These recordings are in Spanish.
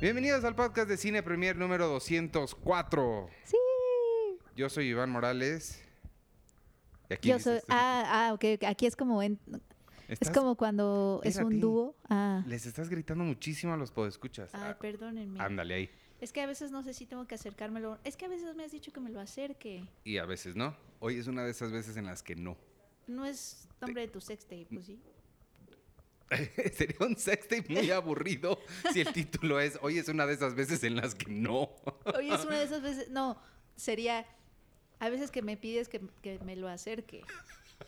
Bienvenidos al podcast de Cine Premier número 204. Sí. Yo soy Iván Morales. Y aquí Yo soy. este- Ah, ah, ok. Aquí es como. en- es ¿Estás- como cuando es un dúo. Ah. Les estás gritando muchísimo a los podescuchas. Ay, Ah, perdónenme. Ándale ahí. Es que a veces no sé si tengo que acercármelo. Es que a veces me has dicho que me lo acerque. Y a veces no. Hoy es una de esas veces en las que no. No es nombre de tu sextape, pues sí. Sería un sextape muy aburrido si el título es Hoy es una de esas veces en las que no. Oye, es una de esas veces. No, sería. A veces que me pides que, que me lo acerque.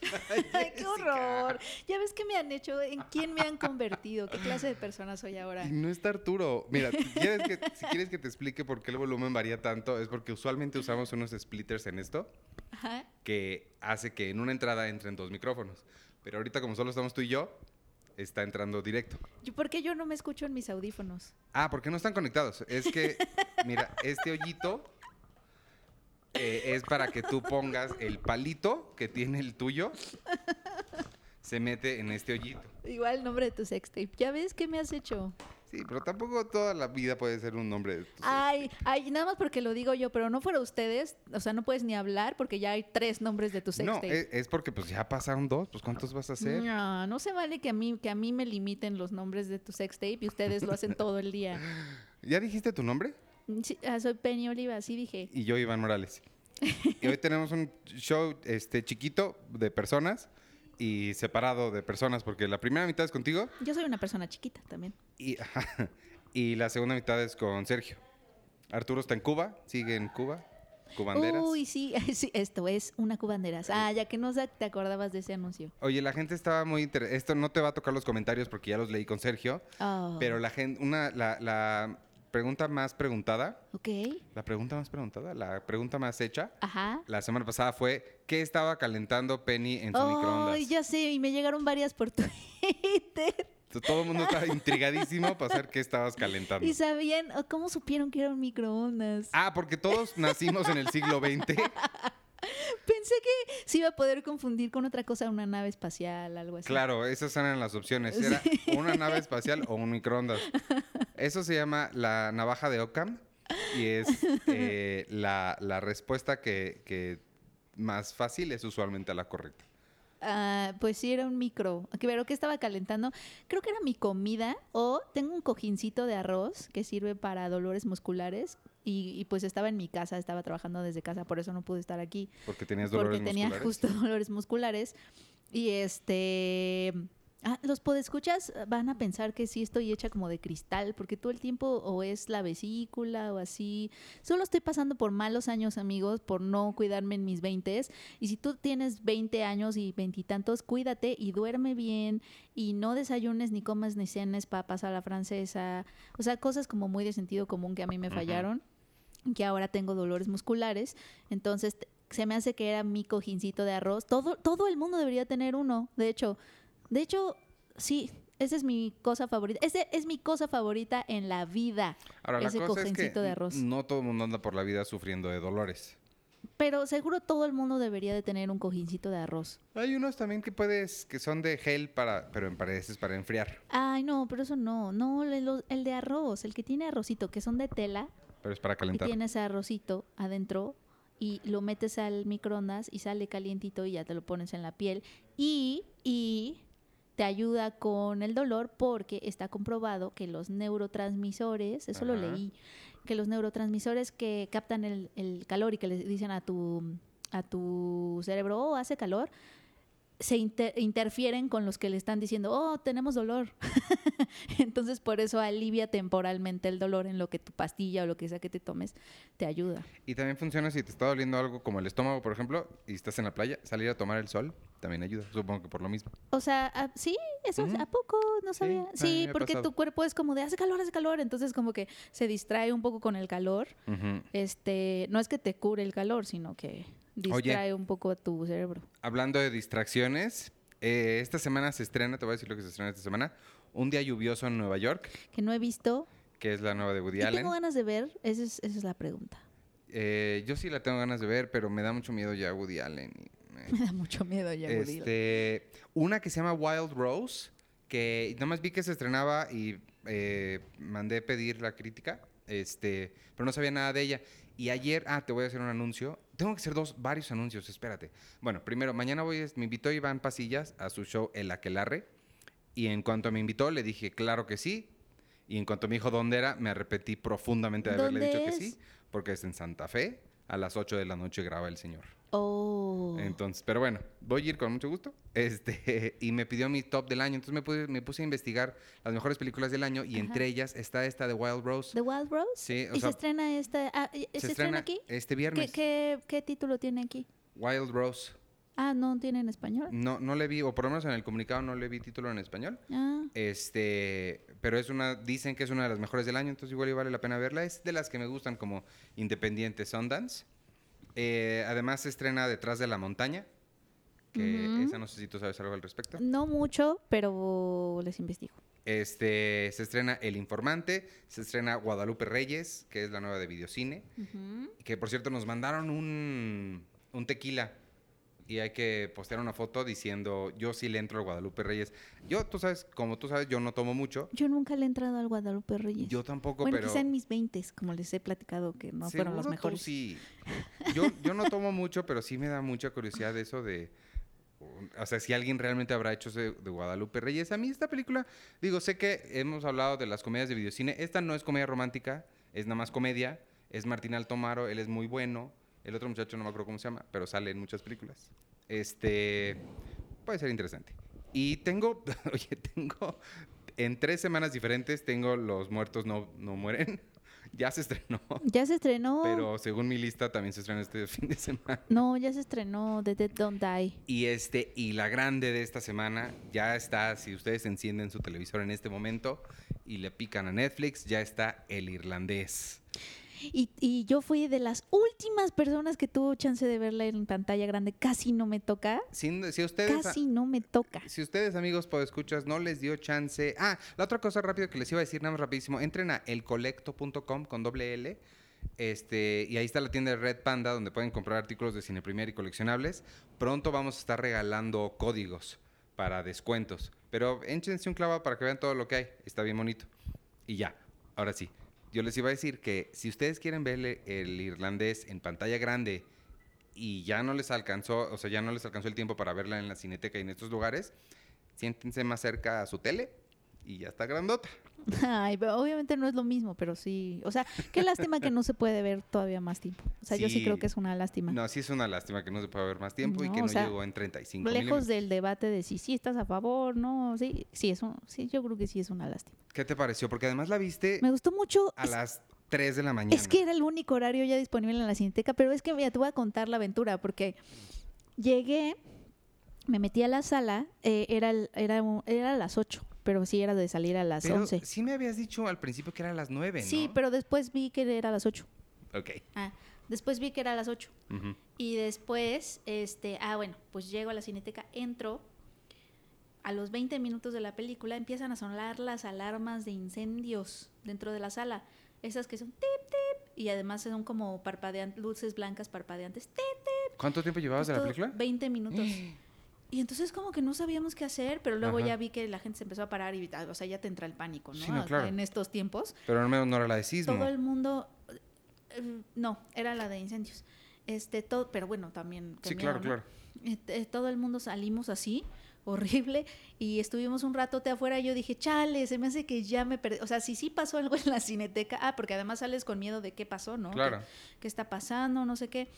Ay, qué horror. Ya ves que me han hecho, en quién me han convertido, qué clase de persona soy ahora. Y no está Arturo. Mira, si quieres, que, si quieres que te explique por qué el volumen varía tanto, es porque usualmente usamos unos splitters en esto Ajá. que hace que en una entrada entren dos micrófonos. Pero ahorita como solo estamos tú y yo, está entrando directo. ¿Por qué yo no me escucho en mis audífonos? Ah, ¿por qué no están conectados? Es que, mira, este hoyito eh, es para que tú pongas el palito que tiene el tuyo, se mete en este hoyito. Igual el nombre de tu sextape. ¿Ya ves qué me has hecho? Sí, pero tampoco toda la vida puede ser un nombre de Ay, ay, nada más porque lo digo yo, pero no fuera ustedes, o sea, no puedes ni hablar porque ya hay tres nombres de tu No, sextape. es, es porque pues ya pasaron dos, pues ¿cuántos vas a hacer? No, no se vale que a mí que a mí me limiten los nombres de tu sextape y ustedes lo hacen todo el día. ¿Ya dijiste tu nombre? Sí, ah, soy Penny Oliva, sí dije. Y yo, Iván Morales. Y hoy tenemos un show este, chiquito de personas y separado de personas, porque la primera mitad es contigo Yo soy una persona chiquita también. y, ajá, y la segunda mitad es con Sergio. Arturo está en Cuba, sigue en Cuba, Cubanderas. Uy, sí, sí, esto es una cubanderas. Ah, ya que no te acordabas de ese anuncio. Oye, la gente estaba muy interesada. Esto no te va a tocar los comentarios porque ya los leí con Sergio, Oh, pero la gente, una, la, la pregunta más preguntada, Ok. la pregunta más preguntada, la pregunta más hecha, Ajá. la semana pasada fue, ¿qué estaba calentando Penny en su microondas? Ay, ya sé, y me llegaron varias por Twitter. Todo el mundo estaba intrigadísimo para saber qué estabas calentando. Y sabían, ¿cómo supieron que era un microondas? Ah, porque todos nacimos en el siglo XX. Pensé que se iba a poder confundir con otra cosa, una nave espacial, algo así. Claro, esas eran las opciones. Era una nave espacial o un microondas. Eso se llama la navaja de Occam y es eh, la, la respuesta que, que más fácil es usualmente la correcta. Ah, pues sí, era un micro. Pero ¿qué estaba calentando? Creo que era mi comida o tengo un cojincito de arroz que sirve para dolores musculares y, y, pues estaba en mi casa, estaba trabajando desde casa, por eso no pude estar aquí. Porque tenías dolores porque tenía musculares. justo dolores musculares. Y este. Ah, los podescuchas van a pensar que sí estoy hecha como de cristal, porque todo el tiempo o es la vesícula o así. Solo estoy pasando por malos años, amigos, por no cuidarme en mis 20 Y si tú tienes 20 años y veintitantos, cuídate y duerme bien y no desayunes ni comas ni cenes papas a la francesa. O sea, cosas como muy de sentido común que a mí me fallaron, que ahora tengo dolores musculares. Entonces, se me hace que era mi cojincito de arroz. Todo, todo el mundo debería tener uno, de hecho. De hecho, sí, esa es mi cosa favorita. Esa es mi cosa favorita en la vida. Ahora, la ese cosa es que cojincito de arroz. no todo el mundo anda por la vida sufriendo de dolores. Pero seguro todo el mundo debería de tener un cojincito de arroz. Hay unos también que puedes, que son de gel para, pero en paredes para enfriar. Ay, no, pero eso no. No, el, el de arroz, el que tiene arrocito, que son de tela, Pero es para y calentar. tiene ese arrocito adentro y lo metes al microondas y sale calientito y ya te lo pones en la piel y, y te ayuda con el dolor porque está comprobado que los neurotransmisores, eso lo leí, que los neurotransmisores que captan el, el calor y que le dicen a tu, a tu cerebro, oh, hace calor, se inter- interfieren con los que le están diciendo, oh, tenemos dolor. Entonces, por eso alivia temporalmente el dolor en lo que tu pastilla o lo que sea que te tomes te ayuda. Y también funciona si te está doliendo algo como el estómago, por ejemplo, y estás en la playa, salir a tomar el sol también ayuda, supongo que por lo mismo. O sea, ah, sí, eso. ¿a poco? No sabía. Sí, porque tu cuerpo es como de hace calor, hace calor, entonces como que se distrae un poco con el calor. Este, no es que te cure el calor, sino que distrae un poco a tu cerebro. Hablando de distracciones, eh, esta semana se estrena, te voy a decir lo que se estrena esta semana, Un día lluvioso en Nueva York, Que no he visto. que es la nueva de Woody Allen. tengo ganas de ver, esa es, esa es la pregunta. Eh, yo sí la tengo ganas de ver, pero me da mucho miedo ya Woody Allen. y me- da mucho miedo ya, Woody Allen. este, una que se llama Wild Rose, que nomás vi que se estrenaba y eh, mandé pedir la crítica, este, pero no sabía nada de ella. Y ayer, ah, te voy a hacer un anuncio. Tengo que hacer dos, varios anuncios, espérate. Bueno, primero, mañana voy, me invitó Iván Pasillas a su show El Aquelarre. Y en cuanto me invitó, le dije, claro que sí. Y en cuanto me dijo dónde era, me arrepentí profundamente de haberle ¿Dónde dicho que sí. Porque es en Santa Fe. A las 8 de la noche graba el señor. Oh. Entonces, pero bueno, voy a ir con mucho gusto. Este, y me pidió mi top del año. Entonces me puse, me puse a investigar las mejores películas del año. Y Ajá. entre ellas está esta de Wild Rose. ¿The Wild Rose? Sí, o ¿Y sea, se estrena esta? ah, ¿y- ¿Se, estrena aquí? este ¿Qué, viernes. qué, qué título tiene aquí? Wild Rose. Ah, ¿no tiene en español? No, no le vi, o por lo menos en el comunicado no le vi título en español. Ah, Este, pero es una, dicen que es una de las mejores del año, entonces igual y vale la pena verla. Es de las que me gustan como Independiente Sundance. Eh, además se estrena Detrás de la Montaña, que esa no sé si tú sabes algo al respecto. no mucho, pero les investigo. Este, se estrena El Informante, se estrena Guadalupe Reyes, que es la nueva de Videocine, Ujú. que por cierto nos mandaron un, un tequila y hay que postear una foto diciendo yo sí le entro al Guadalupe Reyes. Yo, tú sabes, como tú sabes, yo no tomo mucho. Yo nunca le he entrado al Guadalupe Reyes. Yo tampoco, bueno, pero... quizá en mis 20 como les he platicado que no fueron los Seguro tú mejores. sí. Yo, yo no tomo mucho, pero sí me da mucha curiosidad eso de... O sea, si alguien realmente habrá hecho ese de Guadalupe Reyes. A mí esta película, digo, sé que hemos hablado de las comedias de videocine. Esta no es comedia romántica, es nada más comedia. Es Martín Altomaro, él es muy bueno. El otro muchacho no me acuerdo cómo se llama, pero sale en muchas películas. Este, puede ser interesante. Y tengo, oye, tengo, en tres semanas diferentes tengo Los Muertos No, no Mueren. Ya se estrenó. Ya se estrenó. Pero según mi lista también se estrena este fin de semana. No, ya se estrenó The Dead Don't Die. Y este y la grande de esta semana ya está, si ustedes encienden su televisor en este momento y le pican a Netflix, ya está El Irlandés. Y, y yo fui de las últimas personas que tuvo chance de verla en pantalla grande. Casi no me toca. Si, si ustedes Casi no me toca. si ustedes amigos escuchas no les dio chance. Ah, la otra cosa rápido que les iba a decir nada más rapidísimo, entren a elcolecto.com con doble L. Este, y ahí está la tienda de Red Panda donde pueden comprar artículos de cine premier y coleccionables. Pronto vamos a estar regalando códigos para descuentos. Pero échense un clavo para que vean todo lo que hay. Está bien bonito. Y ya, ahora sí. Yo les iba a decir que si ustedes quieren ver el irlandés en pantalla grande y ya no les alcanzó, o sea, ya no les alcanzó el tiempo para verla en la cineteca y en estos lugares, siéntense más cerca a su tele y ya está grandota. Ay, pero obviamente no es lo mismo, pero sí. O sea, qué lástima que no se puede ver todavía más tiempo. O sea, yo sí creo que es una lástima. No, sí es una lástima que no se pueda ver más tiempo y que no sea, llegó en 35 Lejos del debate de si sí estás a favor, no, sí, sí es un, sí, yo creo que sí es una lástima. ¿Qué te pareció? Porque además la viste Me gustó mucho. a es- las 3 de la mañana. Es que era el único horario ya disponible en la Cineteca, pero es que mira, te voy a contar la aventura, porque llegué, me metí a la sala, eh, era, el- era, era a las 8, pero sí era de salir a las Pero 11. sí me habías dicho al principio que era a las 9, ¿no? Sí, pero después vi que era a las 8. Ok. Ah, después vi que era a las 8. Ujú. Y después, este, ah, bueno, pues llego a la cineteca, entro. A los 20 minutos de la película empiezan a sonar las alarmas de incendios dentro de la sala. Esas que son tip, tip. Y además son como parpadean luces blancas parpadeantes. Tip, tip. ¿Cuánto tiempo llevabas de la película? 20 minutos. Y entonces como que no sabíamos qué hacer, pero luego Ajá. ya vi que la gente se empezó a parar y, ah, o sea, ya te entra el pánico, ¿no? Sí, no, claro. En estos tiempos Pero menos no era la de sismo. todo el mundo eh, no era la de incendios este todo pero bueno también Sí, miedo, claro, ¿no? claro. Este, todo el mundo salimos así horrible y estuvimos un ratote afuera y yo dije chale se me hace que ya me perdí o sea si sí pasó algo en la cineteca ah porque además sales con miedo de qué pasó no Claro. ¿Qué, qué está pasando no sé qué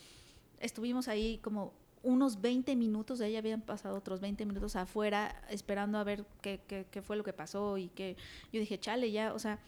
estuvimos ahí como unos 20 minutos, de ahí habían pasado otros 20 minutos afuera esperando a ver qué, qué, qué fue lo que pasó y que yo dije, chale, ya, o sea,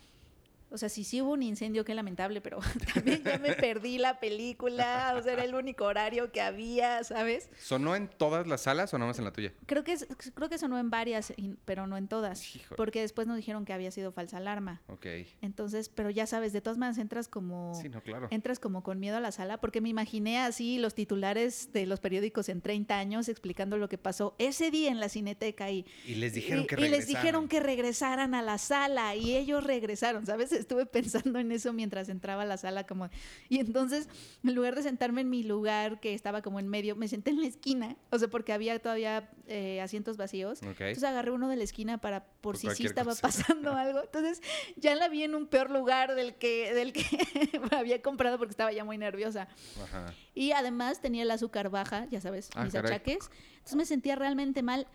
o sea, si sí hubo un incendio, qué lamentable, pero también ya me perdí la película, o sea, era el único horario que había, ¿sabes? ¿Sonó en todas las salas o nada más en la tuya? Creo que, creo que sonó en varias, pero no en todas, Híjole. porque después nos dijeron que había sido falsa alarma. Ok. Entonces, pero ya sabes, de todas maneras entras como... Sí, no, claro. Entras como con miedo a la sala porque me imaginé así los titulares de los periódicos en 30 años explicando lo que pasó ese día en la cineteca y, Y les dijeron y- que y les regresaran. dijeron que regresaran a la sala y ellos regresaron, ¿sabes? Estuve pensando en eso mientras entraba a la sala como y entonces en lugar de sentarme en mi lugar que estaba como en medio, me senté en la esquina, o sea, porque había todavía eh, asientos vacíos. Entonces agarré uno de la esquina para por, Por si sí estaba cosa. pasando algo. Entonces ya la vi en un peor lugar del que del que había comprado porque estaba ya muy nerviosa. Ajá. Y además tenía el azúcar baja, ya sabes, Ah, mis caray. achaques. Entonces me sentía realmente mal.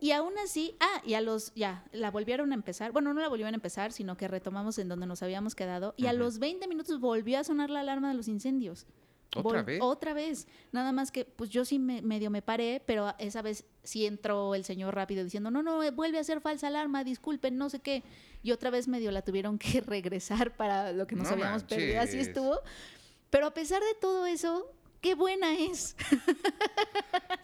Y aún así, ah, y a los, ya, la volvieron a empezar. Bueno, no la volvieron a empezar, sino que retomamos en donde nos habíamos quedado. Y a los 20 minutos volvió a sonar la alarma de los incendios. ¿Otra Vol- vez? Otra vez. Nada más que, pues yo sí me, medio me paré, pero esa vez sí entró el señor rápido diciendo, no, no, eh, vuelve a ser falsa alarma, disculpen, no sé qué. Y otra vez medio la tuvieron que regresar para lo que nos No habíamos perdido. Así estuvo. Pero a pesar de todo eso, qué buena es.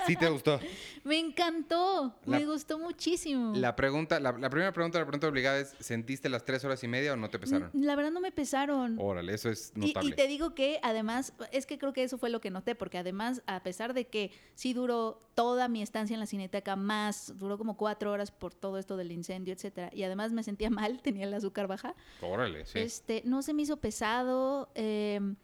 Sí te gustó. Me encantó, La- me gustó muchísimo. La pregunta, la, la primera pregunta, la pregunta obligada es, ¿sentiste las tres horas y media o no te pesaron? Mm, La verdad no me pesaron. Órale, eso es notable. y te digo que además, es que creo que eso fue lo que noté, porque además, a pesar de que sí duró toda mi estancia en la cineteca, más, duró como cuatro horas por todo esto del incendio, etcétera, y además me sentía mal, tenía el azúcar baja, Órale, sí. este, no se me hizo pesado. eh, e-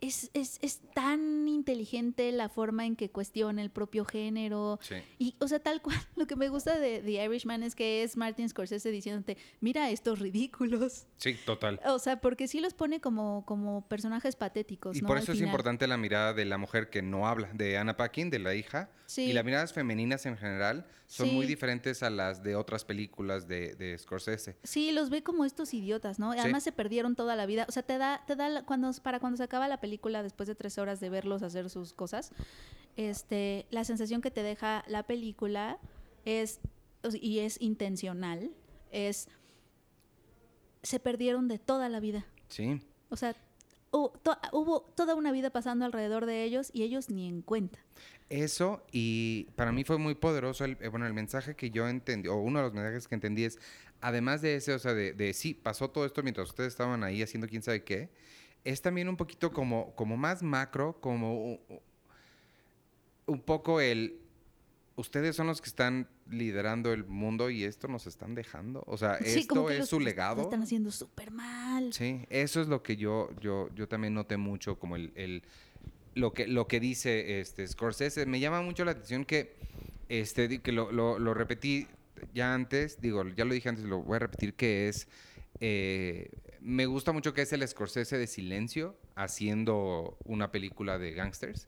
es, es, es tan inteligente la forma en que cuestiona el propio género. Sí. Y, o sea, tal cual, lo que me gusta de The Irishman es que es Martin Scorsese diciéndote, mira estos ridículos. Sí, total. O sea, porque sí los pone como, como personajes patéticos, Y ¿no? por Al eso es final. importante la mirada de la mujer que no habla, de Anna Paquin, de la hija. Sí. Y las miradas femeninas en general son muy Sí. diferentes a las de otras películas de, de Scorsese. Sí, los ve como estos idiotas, ¿no? Además se perdieron toda la vida. O sea, te da, te da cuando, para cuando se acaba la película, después de tres horas de verlos hacer sus cosas, este, la sensación que te deja la película es, y es intencional, es, se perdieron de toda la vida. Sí. O sea, to- hubo toda una vida pasando alrededor de ellos y ellos ni en cuenta. Eso, y para mí fue muy poderoso, el, eh, bueno, el mensaje que yo entendí, o uno de los mensajes que entendí es, además de ese, o sea, de, de sí, pasó todo esto mientras ustedes estaban ahí haciendo quién sabe qué, es también un poquito como, como más macro, como un poco el, ustedes son los que están liderando el mundo y esto nos están dejando, o sea, Sí, esto es los- su legado. Lo están haciendo súper mal. Sí, eso es lo que yo, yo, yo también noté mucho, como el, el- lo que, lo que dice este Scorsese. Me llama mucho la atención que, este, que lo, lo- lo repetí ya antes, digo, ya lo dije antes, lo voy a repetir, que es, eh, me gusta mucho que es el Scorsese de silencio haciendo una película de gangsters,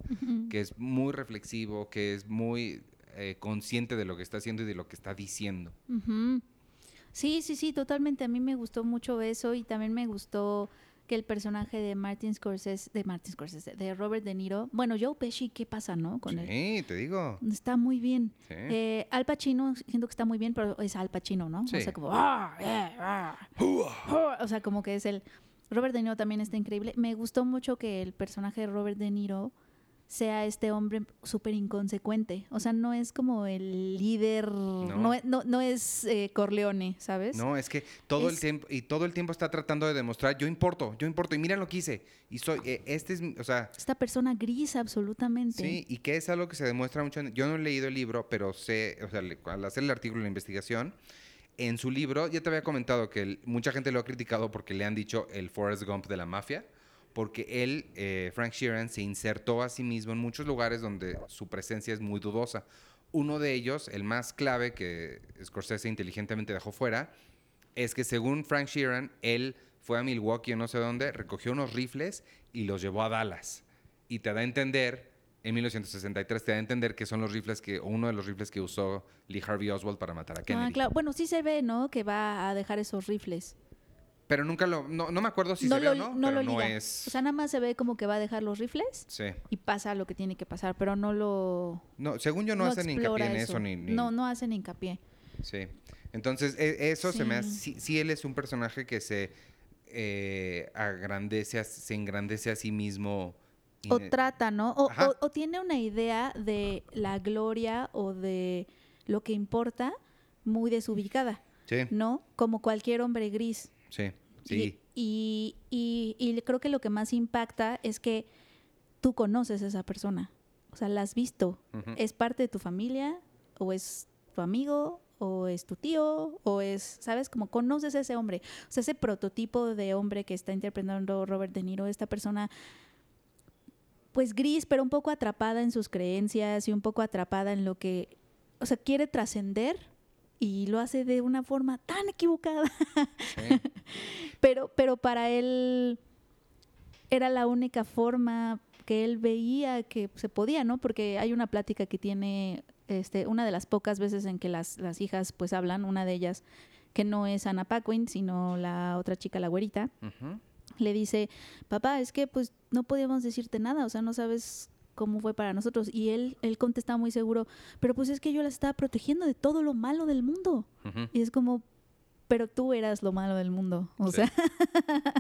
que es muy reflexivo, que es muy eh, consciente de lo que está haciendo y de lo que está diciendo. Sí, sí, sí, totalmente. A mí me gustó mucho eso y también me gustó que el personaje de Martin Scorsese, de Martin Scorsese, de Robert De Niro, bueno, Joe Pesci, ¿qué pasa, no? Con él. Sí, te digo. Está muy bien. Sí. Eh, Al Pacino, siento que está muy bien, pero es Al Pacino, ¿no? Sí. O sea, como... "Ah, eh, ah". O sea, como que es el... Robert De Niro también está increíble. Me gustó mucho que el personaje de Robert De Niro sea este hombre súper inconsecuente. O sea, no es como el líder, no, es- no, no es eh, Corleone, ¿sabes? No, es que todo el Es- tiempo y todo el tiempo está tratando de demostrar yo importo, yo importo y mira lo que hice y soy eh, este es, o sea, Esta persona gris absolutamente. sí y que es algo que se demuestra mucho. yo no he leído el libro, pero sé, o sea, al hacer el artículo de la investigación en su libro ya te había comentado que el- mucha gente lo ha criticado porque le han dicho el Forrest Gump de la mafia. Porque él, eh, Frank Sheeran, se insertó a sí mismo en muchos lugares donde su presencia es muy dudosa. Uno de ellos, el más clave que Scorsese inteligentemente dejó fuera, es que según Frank Sheeran, él fue a Milwaukee o no sé dónde, recogió unos rifles y los llevó a Dallas. Y te da a entender, en 1963, te da a entender que son los rifles que, o uno de los rifles que usó Lee Harvey Oswald para matar a Kennedy. Ah, claro. Bueno, sí se ve, ¿no? Que va a dejar esos rifles. Pero nunca lo, no, no me acuerdo si no se ve lo, o no, no pero lo no es... O sea, nada más se ve como que va a dejar los rifles sí. y pasa lo que tiene que pasar, pero no lo... No, según yo no, hacen hincapié en eso, ni, ni- No, no hacen hincapié. Sí. Entonces, e- eso se me hace. Sí. Él es un personaje que se eh, agrandece, a- se engrandece a sí mismo. O trata, ¿no? O, Ajá. o- o tiene una idea de la gloria o de lo que importa muy desubicada, Sí, ¿no? Como cualquier hombre gris. Sí, sí. Y, y, y, y creo que lo que más impacta es que tú conoces a esa persona. O sea, la has visto. ¿Es parte de tu familia? ¿O es tu amigo? o es tu tío o es, ¿sabes? Como conoces a ese hombre. O sea, ese prototipo de hombre que está interpretando Robert De Niro, esta persona pues gris, pero un poco atrapada en sus creencias y un poco atrapada en lo que, o sea, quiere trascender y lo hace de una forma tan equivocada. Sí. pero, pero para él era la única forma que él veía que se podía, ¿no? Porque hay una plática que tiene, este, una de las pocas veces en que las, las hijas pues hablan, una de ellas que no es Anna Paquin, sino la otra chica, la güerita, le dice, papá, es que pues no podíamos decirte nada, o sea, no sabes cómo fue para nosotros. Y él, él contesta muy seguro, pero pues es que yo las estaba protegiendo de todo lo malo del mundo. Y es como, pero tú eras lo malo del mundo. O Sí. sea,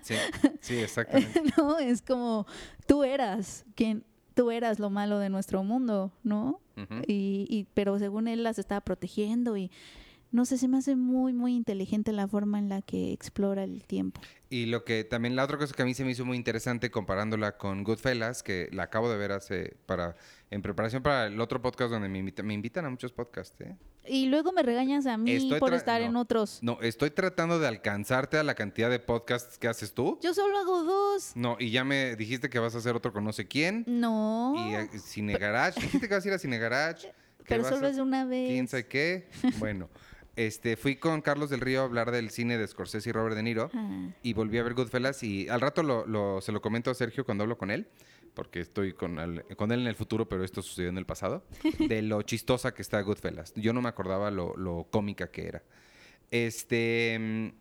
Sí, sí, exactamente. no, es como, tú eras quien, tú eras lo malo de nuestro mundo, ¿no? Y, y, pero según él las estaba protegiendo y no sé, se me hace muy, muy inteligente la forma en la que explora el tiempo. Y lo que también, la otra cosa que a mí se me hizo muy interesante comparándola con Goodfellas, que la acabo de ver hace, para, en preparación para el otro podcast donde me, invita- me invitan a muchos podcasts, ¿eh? Y luego me regañas a mí Estoy por estar en otros. No, estoy tratando de alcanzarte a la cantidad de podcasts que haces tú. Yo solo hago dos. No, y ya me dijiste que vas a hacer otro con no sé quién. No. Y eh, Cine Garage. Dijiste que vas a ir a Cine Garage. que pero solo a- es una vez. quién sabe qué. Bueno, este, fui con Carlos del Río a hablar del cine de Scorsese y Robert De Niro. Ah. Y volví a ver Goodfellas y al rato lo, lo- se lo comento a Sergio cuando hablo con él, porque estoy con, él en el futuro, pero esto sucedió en el pasado, de lo chistosa que está Goodfellas. Yo no me acordaba lo, lo cómica que era. Este...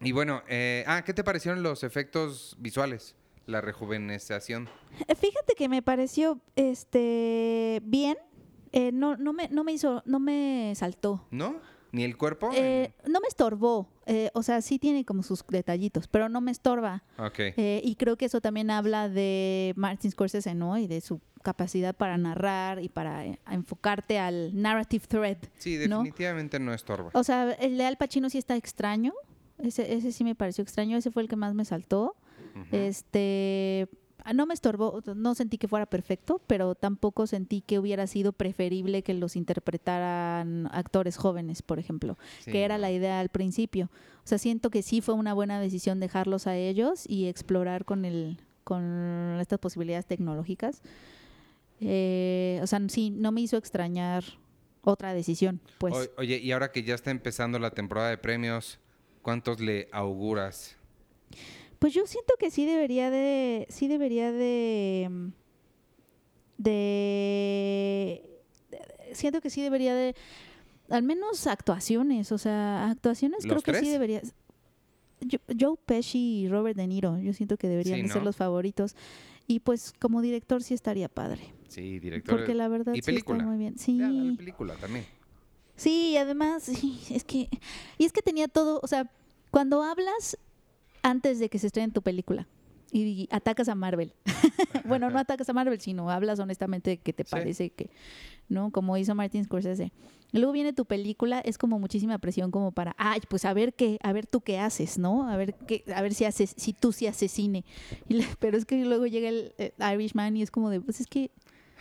Y bueno, eh, ah, ¿qué te parecieron los efectos visuales? La rejuvenecización. Eh, Fíjate que me pareció este bien. Eh, no, no, me, no me hizo, no me saltó. ¿No? ¿Ni el cuerpo? Eh, no me estorbó. Eh, o sea, sí tiene como sus detallitos, pero no me estorba. ok. Eh, y creo que eso también habla de Martin Scorsese, ¿no? Y de su capacidad para narrar y para eh, enfocarte al narrative thread. Sí, definitivamente no estorba. O sea, el de Al Pacino sí está extraño. Ese, ese sí me pareció extraño. Ese fue el que más me saltó. Este. Ah, No me estorbó, no sentí que fuera perfecto, pero tampoco sentí que hubiera sido preferible que los interpretaran actores jóvenes, por ejemplo, Sí, que era la idea al principio. O sea, siento que sí fue una buena decisión dejarlos a ellos y explorar con el con estas posibilidades tecnológicas. Eh, o sea, sí, no me hizo extrañar otra decisión, pues. O- oye, y ahora que ya está empezando la temporada de premios, ¿cuántos le auguras? Pues yo siento que sí debería de, sí debería de, mm, de, de- siento que sí debería de, al menos actuaciones, o sea, actuaciones creo ¿Los que sí debería. Yo- Joe Pesci y Robert De Niro, yo siento que deberían Sí, de ser los favoritos. Y pues como director sí estaría padre, Sí, director. porque la verdad y sí película. está muy bien. Ya, Sí. película también. Sí, y además, sí, es que, y es que tenía todo, o sea, cuando hablas antes de que se estrene tu película y atacas a Marvel, bueno, no atacas a Marvel, sino hablas honestamente de que te Sí. parece que, ¿no? Como hizo Martin Scorsese. Luego viene tu película, es como muchísima presión como para, ay, pues a ver qué, a ver tú qué haces, ¿no? A ver qué, a ver si haces, si tú sí haces cine. Y le- pero es que luego llega el eh, Irishman y es como de, pues es que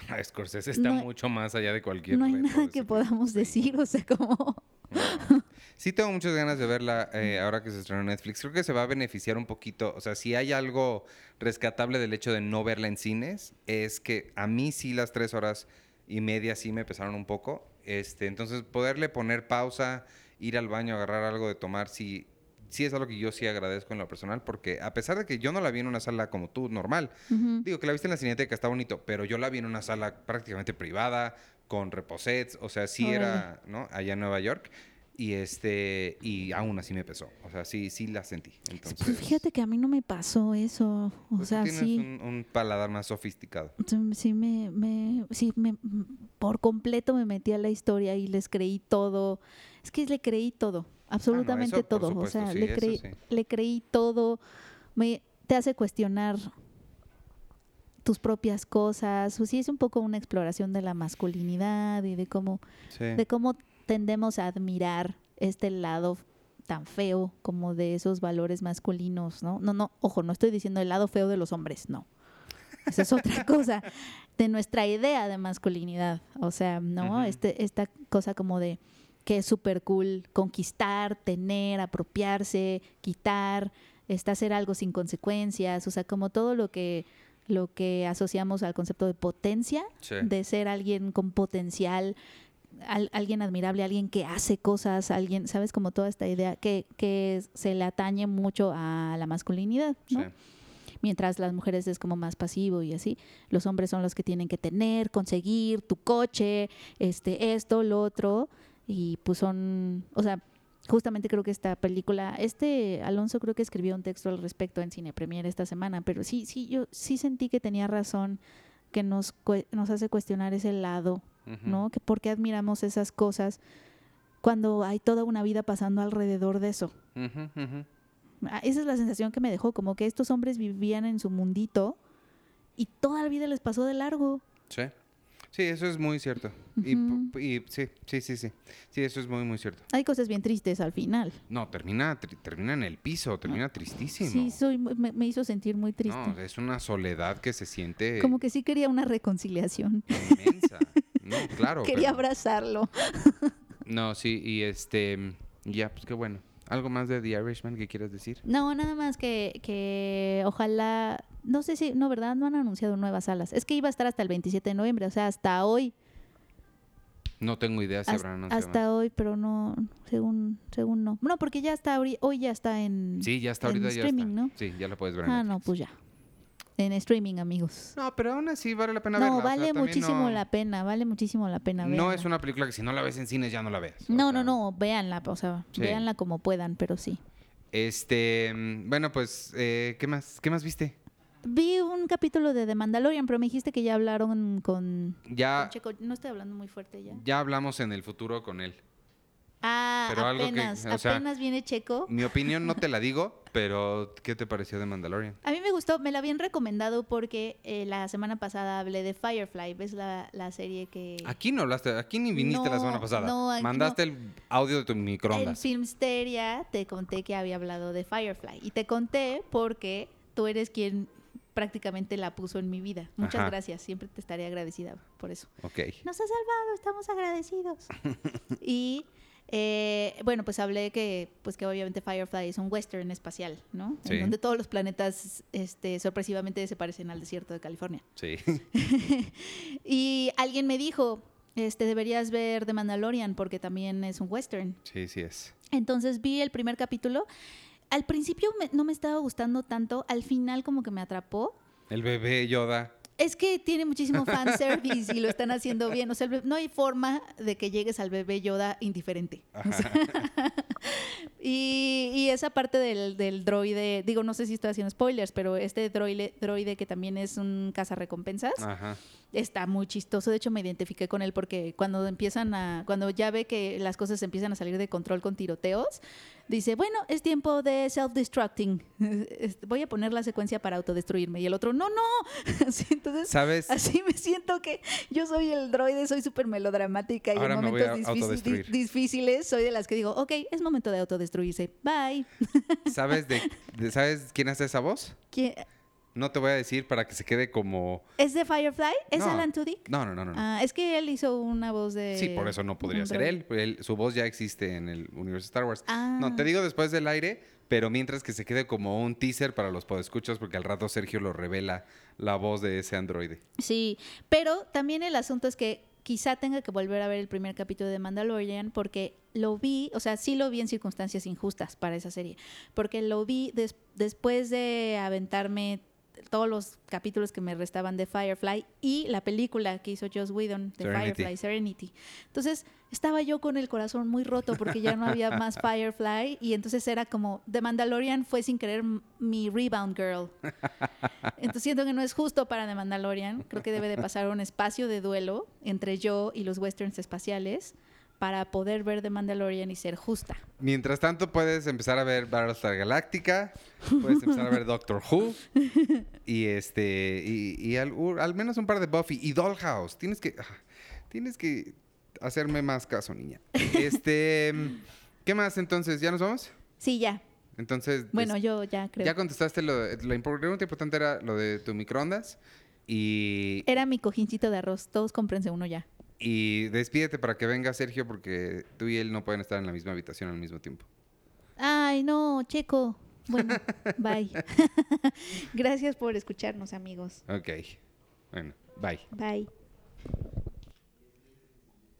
Scorsese está No mucho más allá de cualquier no hay reto nada que podamos decir, o sea, como... No. Sí tengo muchas ganas de verla eh, ahora que se estrenó en Netflix. Creo que se va a beneficiar un poquito. O sea, si hay algo rescatable del hecho de no verla en cines, es que a mí sí las tres horas y media sí me pesaron un poco. Este, entonces, poderle poner pausa, ir al baño, agarrar algo de tomar, sí, sí es algo que yo sí agradezco en lo personal, porque a pesar de que yo no la vi en una sala como tú, normal. Digo que la viste en la cineteca, está bonito, pero yo la vi en una sala prácticamente privada, con reposets, o sea, sí era, ¿no? Allá en Nueva York. Y este, y aún así me pesó. O sea, sí, sí la sentí. Entonces, Pues fíjate que a mí no me pasó eso. O pues sea, tienes sí, un, un paladar más sofisticado. sí, sí me, me, sí me, por completo me metí a la historia y les creí todo. Es que le creí todo, absolutamente Ah, todo. O sea, sí, le creí, sí. le creí todo. Me, te hace cuestionar tus propias cosas. O sí, es un poco una exploración de la masculinidad y de cómo Sí. de cómo tendemos a admirar este lado tan feo como de esos valores masculinos, ¿no? No, no, ojo, no estoy diciendo el lado feo de los hombres, no. Esa es otra cosa de nuestra idea de masculinidad, o sea, ¿no? Este, esta cosa como de que es súper cool conquistar, tener, apropiarse, quitar, este, hacer algo sin consecuencias, o sea, como todo lo que lo que asociamos al concepto de potencia, Sí. de ser alguien con potencial, al- alguien admirable, alguien que hace cosas, alguien, ¿sabes? Como toda esta idea que, que se le atañe mucho a la masculinidad, ¿no? Sí. mientras las mujeres es como más pasivo y así. Los hombres son los que tienen que tener, conseguir tu coche, este, esto, lo otro, y pues son, o sea, justamente creo que esta película, este Alonso creo que escribió un texto al respecto en Cine Premier esta semana, pero sí, sí, yo sí sentí que tenía razón, que nos, nos hace cuestionar ese lado. ¿no? Que por qué admiramos esas cosas cuando hay toda una vida pasando alrededor de eso. Ah, Esa es la sensación que me dejó, como que estos hombres vivían en su mundito y toda la vida les pasó de largo. Sí. Sí, eso es muy cierto. y, Ujú. y sí, sí, sí, sí. Sí, eso es muy, muy cierto. Hay cosas bien tristes al final. No, termina, tri- termina en el piso, termina tristísimo. Sí, soy, me, me hizo sentir muy triste. No, es una soledad que se siente Como que sí quería una reconciliación. inmensa. No, claro. quería pero- abrazarlo. No, sí, y este, ya, pues qué bueno. ¿Algo más de The Irishman que quieras decir? No, nada más que, que ojalá, no sé si, no, ¿verdad? No han anunciado nuevas salas. Es que iba a estar hasta el 27 de noviembre, o sea, hasta hoy. No tengo idea si habrán anunciado hasta más. hoy, pero no, según, según no. No, porque ya está, hoy ya está en... Sí, ya está en ahorita, ya streaming, está. ¿no? Sí, ya lo puedes ver en Ah, no, pues ya. En streaming, amigos. No, pero aún así vale la pena No, verla. o sea, vale muchísimo no- la pena, vale muchísimo la pena. No véanla. es una película que si no la ves en cines ya no la veas. o No, sea, no, no, véanla, o sea, Sí. véanla como puedan, pero sí. Este, mm, bueno, pues, eh, ¿qué más? ¿Qué más viste? Vi un capítulo de The Mandalorian, pero me dijiste que ya hablaron con, Ya, con Checo. No estoy hablando muy fuerte ya. ya hablamos en el futuro con él. Ah, Pero algo que- apenas, sea, apenas viene Checo. Mi opinión no te la digo, pero ¿qué te pareció de Mandalorian? A mí me gustó, me la habían recomendado porque eh, la semana pasada hablé de Firefly, ¿ves la, la serie que... Aquí no hablaste, aquí ni viniste la semana pasada. no, aquí Mandaste el audio de tu En microondas. Filmsteria te conté que había hablado de Firefly y te conté porque tú eres quien prácticamente la puso en mi vida. Muchas Ajá. gracias, siempre te estaré agradecida por eso. Ok. Nos ha salvado, estamos agradecidos. y eh, bueno, pues hablé que, pues que obviamente Firefly es un western espacial, ¿no? Sí. En donde todos los planetas, este, sorpresivamente se parecen al desierto de California. Sí. Y alguien me dijo, este, deberías ver The Mandalorian porque también es un western. Sí, sí es. Entonces vi el primer capítulo. Al principio me- no me estaba gustando tanto, al final como que me atrapó. El bebé Yoda. Es que tiene muchísimo fanservice y lo están haciendo bien. O sea, no hay forma de que llegues al bebé Yoda indiferente. O sea, y, y esa parte del, del droide, digo, no sé si estoy haciendo spoilers, pero este droide, droide que también es un cazarrecompensas, Ajá. está muy chistoso. De hecho, me identifiqué con él porque cuando empiezan a, cuando ya ve que las cosas empiezan a salir de control con tiroteos, dice, bueno, es tiempo de self-destructing. Este, Voy a poner la secuencia para autodestruirme. Y el otro, no, no. Así, entonces, ¿Sabes? así me siento que yo soy el droide, soy súper melodramática y Ahora en momentos difíciles soy de las que digo, ok, es momento de autodestruirse. Bye. ¿Sabes de, de- ¿Sabes quién hace esa voz? ¿Quién- No te voy a decir para que se quede como. ¿Es de Firefly? ¿Es No. Alan Tudyk? No, no, no, no. no. Ah, es que él hizo una voz de... sí, por eso no podría ser él. Él- Su voz ya existe en el universo Star Wars. Ah. No, te digo después del aire, pero mientras que se quede como un teaser para los podescuchos, porque al rato Sergio lo revela la voz de ese androide. Sí, pero también el asunto es que quizá tenga que volver a ver el primer capítulo de Mandalorian porque lo vi, o sea, sí lo vi en circunstancias injustas para esa serie, porque lo vi des- después de aventarme todos los capítulos que me restaban de Firefly y la película que hizo Joss Whedon de Serenity. Firefly, Serenity. Entonces, estaba yo con el corazón muy roto porque ya no había más Firefly y entonces era como The Mandalorian fue sin querer mi rebound girl. Entonces siento que no es justo para The Mandalorian. Creo que debe de pasar un espacio de duelo entre yo y los westerns espaciales para poder ver The Mandalorian y ser justa. Mientras tanto, puedes empezar a ver Battlestar Galactica, puedes empezar a ver Doctor Who y este y, y al, al menos un par de Buffy y Dollhouse. Tienes que ah, tienes que hacerme más caso, niña. Este, ¿qué más entonces? ¿Ya nos vamos? Sí, ya. Entonces, Bueno, es- yo ya creo. ya contestaste lo de, la impor- pregunta importante era lo de tu microondas y Era mi cojincito de arroz. Todos cómprense uno ya. Y despídete para que venga Sergio porque tú y él no pueden estar en la misma habitación al mismo tiempo. Ay, no, Checo. Bueno, bye. Gracias por escucharnos, amigos. Ok. Bueno, bye. Bye.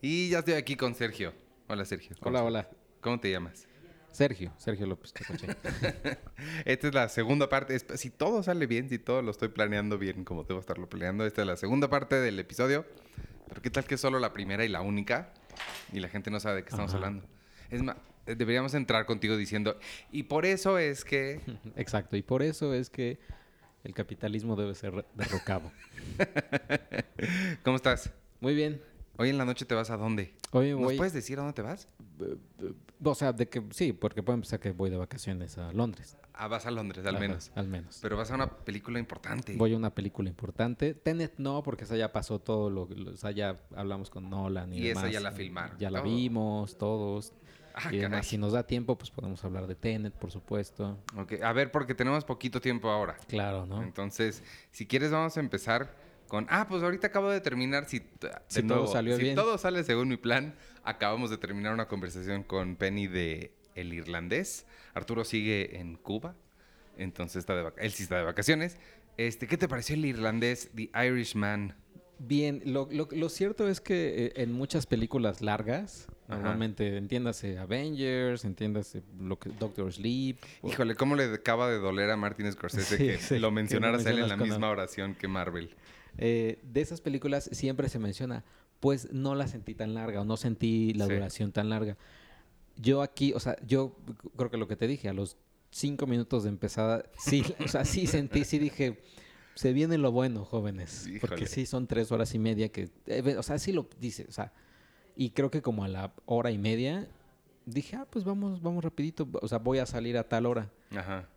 Y ya estoy aquí con Sergio. Hola, Sergio. ¿Cómo Hola, hola. ¿Cómo te llamas? Sergio, Sergio López. Esta es la segunda parte. Si todo sale bien, si todo lo estoy planeando bien como debo estarlo planeando, esta es la segunda parte del episodio. Pero ¿qué tal que es solo la primera y la única? Y la gente no sabe de qué estamos Ajá. hablando. Es más, eh, deberíamos entrar contigo diciendo, y por eso es que... Exacto, y por eso es que el capitalismo debe ser derrocado. ¿Cómo estás? Muy bien. Hoy en la noche te vas a dónde? Hoy ¿Nos voy, puedes decir a dónde te vas? o sea, de que sí, porque puedo empezar que voy de vacaciones a Londres. Ah, vas a Londres, al Ajá, menos. Al menos. Pero vas a una película importante. Voy a una película importante. Tenet no, porque esa ya pasó todo lo, lo- o sea, ya hablamos con Nolan y, Y esa ya la filmaron, Ya la todo. vimos todos. Ah, y demás. Si nos da tiempo, pues podemos hablar de Tenet, por supuesto. Ok, A ver, porque tenemos poquito tiempo ahora. Claro, ¿no? Entonces, si quieres, vamos a empezar con. Ah, pues ahorita acabo de terminar. Si, de Si todo salió si bien. todo sale según mi plan, acabamos de terminar una conversación con Penny de El Irlandés. Arturo sigue en Cuba. Entonces, está de él sí está de vacaciones. Este, ¿Qué te pareció el irlandés, The Irishman? Bien, lo, lo- lo cierto es que eh, en muchas películas largas, Ajá. normalmente entiéndase Avengers, entiéndase lo que Doctor Sleep. o- Híjole, ¿cómo le acaba de doler a Martin Scorsese Sí, que sí, lo mencionaras él en la misma oración que Marvel? Eh, de esas películas siempre se menciona, pues no la sentí tan larga o no sentí la Sí. duración tan larga. Yo aquí, o sea, yo creo que lo que te dije, a los cinco minutos de empezada, sí, o sea, sí sentí, sí dije, se viene lo bueno, jóvenes. Híjole. Porque sí son tres horas y media que, eh, o sea, sí lo dice, o sea, y creo que como a la hora y media dije, ah, pues vamos, vamos rapidito, o sea, voy a salir a tal hora. Ajá.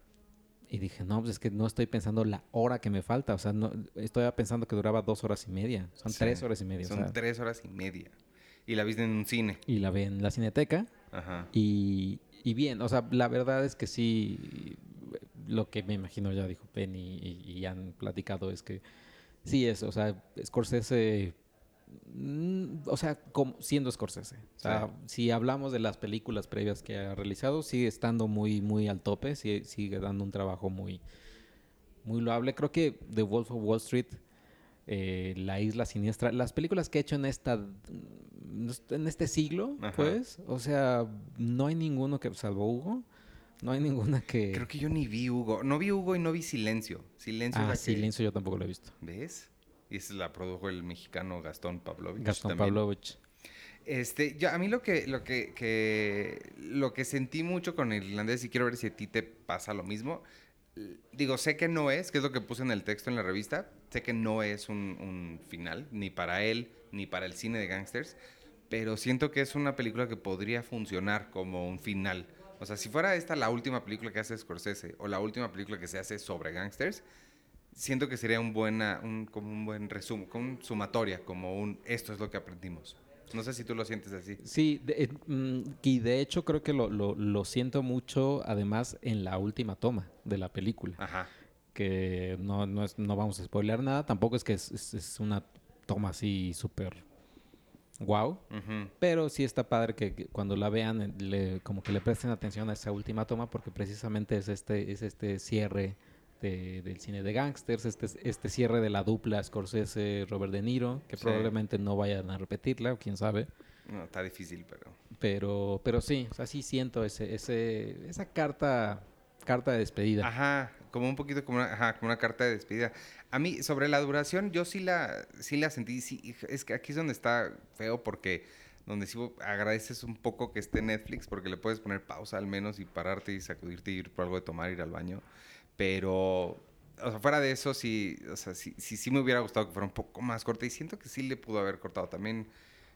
Y dije, no, pues es que no estoy pensando la hora que me falta. O sea, no, estoy pensando que duraba dos horas y media. Son Sí, tres horas y media. o Son sea, tres horas y media. Y la viste en un cine. y la ve en la cineteca. Ajá. Y, y bien, o sea, la verdad es que sí, lo que me imagino ya dijo Penny y, y han platicado es que sí es, o sea, Scorsese, o sea, como, siendo Scorsese. O sea, si hablamos de las películas previas que ha realizado, sigue estando muy, muy al tope, sigue, sigue dando un trabajo muy, muy loable. Creo que The Wolf of Wall Street, eh, La Isla Siniestra, las películas que ha hecho en esta en este siglo, Ajá. pues, o sea, no hay ninguno que salvo Hugo, no hay ninguna que Creo que yo ni vi Hugo. No vi Hugo y no vi Silencio. Silencio ah, que- Silencio yo tampoco lo he visto. ¿Ves? Y esa la produjo el mexicano Gastón Pavlovich. Gastón también. Pavlovich. Este, yo, a mí lo que, lo que, que- lo que sentí mucho con el irlandés, y quiero ver si a ti te pasa lo mismo. Digo, sé que no es, que es lo que puse en el texto en la revista, sé que no es un, un final, ni para él, ni para el cine de gangsters, pero siento que es una película que podría funcionar como un final. O sea, si fuera esta la última película que hace Scorsese, o la última película que se hace sobre gangsters, siento que sería un buena, un, como un buen resumen, como un sumatoria, como un esto es lo que aprendimos. No sé si tú lo sientes así. Sí, de, eh, mm, y de hecho creo que lo, lo- lo siento mucho, además, en la última toma de la película. Ajá. Que no, no, es- no vamos a spoilear nada, tampoco es que es, es- es una toma así súper wow. Pero sí está padre que, que cuando la vean, eh, le- como que le presten atención a esa última toma, porque precisamente es este, es este cierre de- del cine de gangsters, este, este cierre de la dupla Scorsese-Robert De Niro, que Sí. probablemente no vayan a repetirla, o quién sabe. No, está difícil, pero. Pero, pero sí, o sea, sí siento ese, ese, esa carta, carta de despedida. Ajá, como un poquito como una, ajá, como una carta de despedida. A mí, sobre la duración, yo sí la, sí la sentí. Sí, es que aquí es donde está feo porque donde sí agradeces un poco que esté Netflix porque le puedes poner pausa al menos y pararte y sacudirte y ir por algo de tomar, ir al baño. Pero, o sea, fuera de eso, sí, o sea, sí, sí, sí me hubiera gustado que fuera un poco más corta y siento que sí le pudo haber cortado. También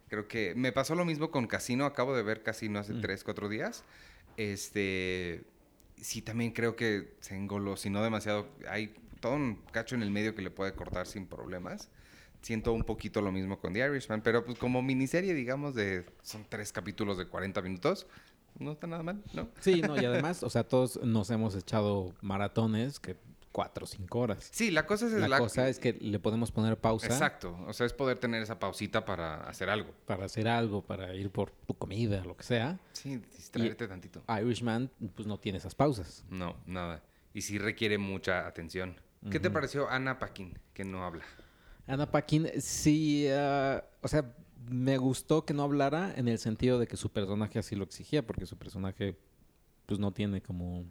creo que me pasó lo mismo con Casino. Acabo de ver Casino hace Mm. tres, cuatro días. Este, sí también creo que se engolosinó demasiado. Hay todo un cacho en el medio que le puede cortar sin problemas. Siento un poquito lo mismo con The Irishman, pero pues como miniserie, digamos, de son tres capítulos de 40 minutos, no está nada mal, ¿no? Sí, no, y además, o sea, todos nos hemos echado maratones que cuatro o cinco horas. Sí, la cosa es La, cosa es que le podemos poner pausa Exacto. O sea, es poder tener esa pausita para hacer algo. para hacer algo, para ir por tu comida, lo que sea. Sí, distraerte tantito. Irishman, pues no tiene esas pausas. No, nada. Y sí requiere mucha atención. ¿Qué te pareció Anna Paquin, que no habla? Anna Paquin, sí, ah, o sea, me gustó que no hablara en el sentido de que su personaje así lo exigía, porque su personaje, pues no tiene como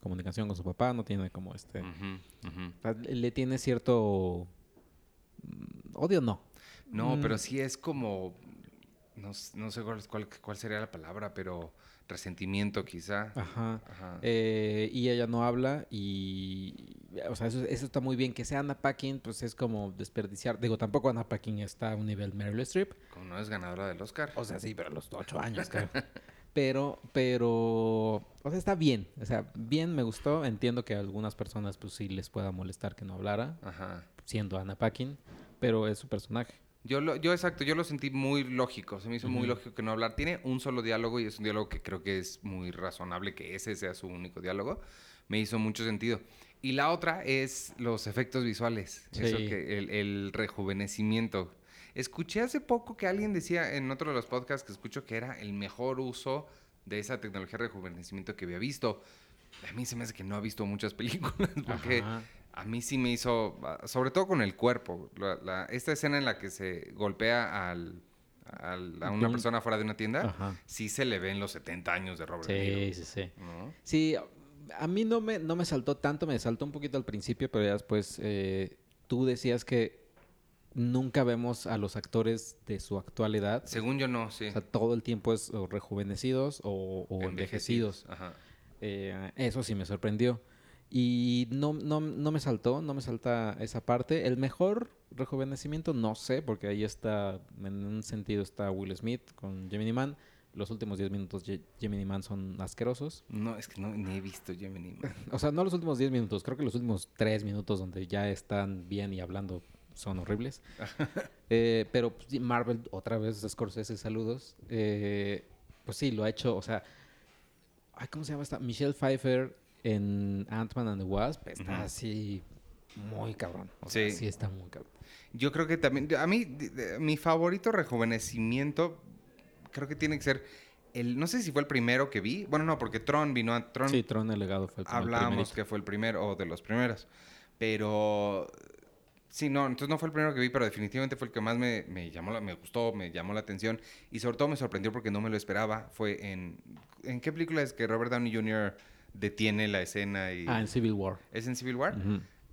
comunicación con su papá, no tiene como este... Le tiene cierto... mm, Odio no. No, Mm. pero sí es como. No, no sé cuál, cuál, cuál sería la palabra, pero resentimiento quizá. Ajá. Ajá. Eh, y ella no habla y... O sea, eso, eso está muy bien. Que sea Anna Paquin, pues es como desperdiciar. Digo, tampoco Anna Paquin está a un nivel Meryl Streep. Como no es ganadora del Oscar. O sea, sí, pero a los ocho años, creo. Pero, pero, o sea, está bien. O sea, bien, me gustó. Entiendo que a algunas personas, pues sí les pueda molestar que no hablara, Ajá. siendo Anna Paquin, pero es su personaje. Yo, lo, yo, exacto, yo lo sentí muy lógico. Se me hizo muy Ujú. lógico que no hablar. Tiene un solo diálogo y es un diálogo que creo que es muy razonable que ese sea su único diálogo. Me hizo mucho sentido. Y la otra es los efectos visuales. Eso Sí. que el, el rejuvenecimiento. Escuché hace poco que alguien decía en otro de los podcasts que escucho que era el mejor uso de esa tecnología de rejuvenecimiento que había visto. A mí se me hace que no ha visto muchas películas porque Ajá. A mí sí me hizo, ah, sobre todo con el cuerpo, la- la- esta escena en la que se golpea al, al- a una Un- persona fuera de una tienda, Ajá. sí se le ven los 70 años de Robert De Niro, Sí, sí, sí. ¿no? Sí, a mí no me, no me saltó tanto, me saltó un poquito al principio, pero ya después eh, tú decías que nunca vemos a los actores de su actual edad. Según yo no, sí. O sea, todo el tiempo es o rejuvenecidos o, o envejecidos. Ajá. Eh, eso sí me sorprendió. Y no, no, no me saltó, no me salta esa parte. El mejor rejuvenecimiento, no sé, porque ahí está, en un sentido está Will Smith con Gemini Man. Los últimos 10 minutos Ge- Gemini Man son asquerosos. No, es que no, ni he visto Gemini Man. O sea, no los últimos 10 minutos, creo que los últimos 3 minutos donde ya están bien y hablando son horribles. Eh, pero pues, Marvel, otra vez, Scorsese, saludos. Eh, pues sí, lo ha hecho, o sea, ay, ¿cómo se llama esta? Michelle Pfeiffer en Ant-Man and the Wasp está así muy cabrón. O sea, Sí. está muy cabrón. Yo creo que también, a mí, de- de- mi favorito rejuvenecimiento, creo que tiene que ser el, no sé si fue el primero que vi, bueno, no, porque Tron vino a Tron. Sí, Tron el legado fue el primer- Hablamos primerito. que fue el primero o de los primeros. Pero sí, no, entonces no fue el primero que vi, pero definitivamente fue el que más me, me llamó, la- me gustó, me llamó la atención y sobre todo me sorprendió porque no me lo esperaba. Fue en ¿en qué película es que Robert Downey Jr. detiene la escena y Ah, en Civil War. es en Civil War?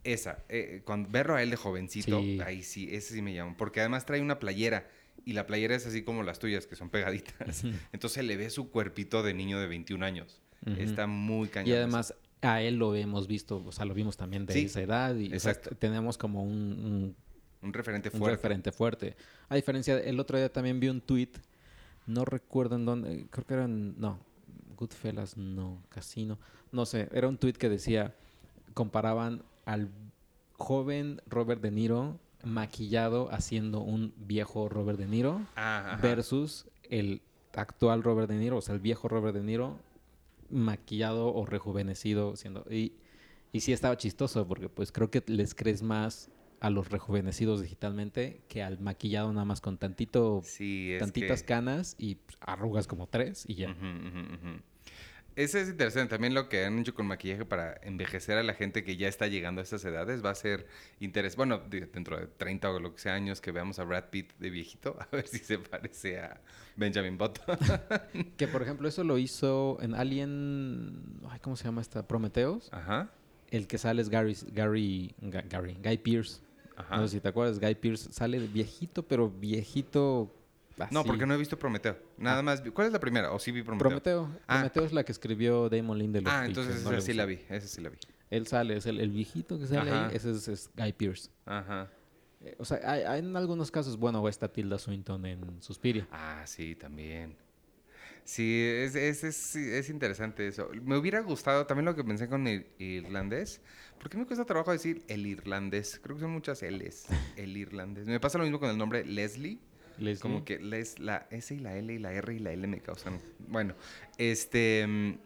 Esa, eh, cuando verlo a él de jovencito, Sí. ahí sí, ese sí me llamó, porque además trae una playera y la playera es así como las tuyas que son pegaditas. Entonces le ve su cuerpito de niño de 21 años. Está muy cañón. Y eso. además a él lo hemos visto, o sea, lo vimos también de Sí, esa edad y o sea, exacto. tenemos como un- un un referente un fuerte. referente fuerte. A diferencia, el otro día también vi un tweet, no recuerdo en dónde, creo que era en, no, Goodfellas, no, Casino, no. Sé, era un tweet que decía, comparaban al joven Robert De Niro maquillado haciendo un viejo Robert De Niro Ah, versus el actual Robert De Niro, o sea, el viejo Robert De Niro maquillado o rejuvenecido siendo y y sí estaba chistoso porque pues creo que les crees más a los rejuvenecidos digitalmente que al maquillado nada más con tantito Sí, tantitas que... canas y pues, arrugas como tres y ya. Ujú. Ese es interesante. También lo que han hecho con maquillaje para envejecer a la gente que ya está llegando a estas edades va a ser interesante. Bueno, de- dentro de 30 o lo que sea años que veamos a Brad Pitt de viejito, a ver si se parece a Benjamin Button. Que por ejemplo eso lo hizo en Alien, ay, ¿cómo se llama esta? Prometheus. Ajá. El que sale es Gary Gary Ga- Gary Guy Pierce. Ajá. No sé si te acuerdas, Guy Pierce sale viejito, pero viejito No, así. porque no he visto Prometeo. Nada Ah. más. vi- ¿Cuál es la primera? ¿O sí vi Prometeo? Prometeo. Ah. Prometeo es la que escribió Damon Lindelof. Ah, entonces no esa sí la vi. Esa sí la vi. Él sale, es el, el viejito que sale Ajá. ahí, ese es, es Guy Pierce. Ajá. Eh, o sea, hay, hay en algunos casos, bueno, o está Tilda Swinton en Suspiria. Ah, sí, también. Sí, es, es, es, es interesante eso. Me hubiera gustado también lo que pensé con el irlandés. ¿Por qué me cuesta trabajo decir el irlandés? Creo que son muchas L's. El irlandés. Me pasa lo mismo con el nombre Leslie. Leslie. Como que les, la S y la L y la R y la L me causan. Bueno, este. mm,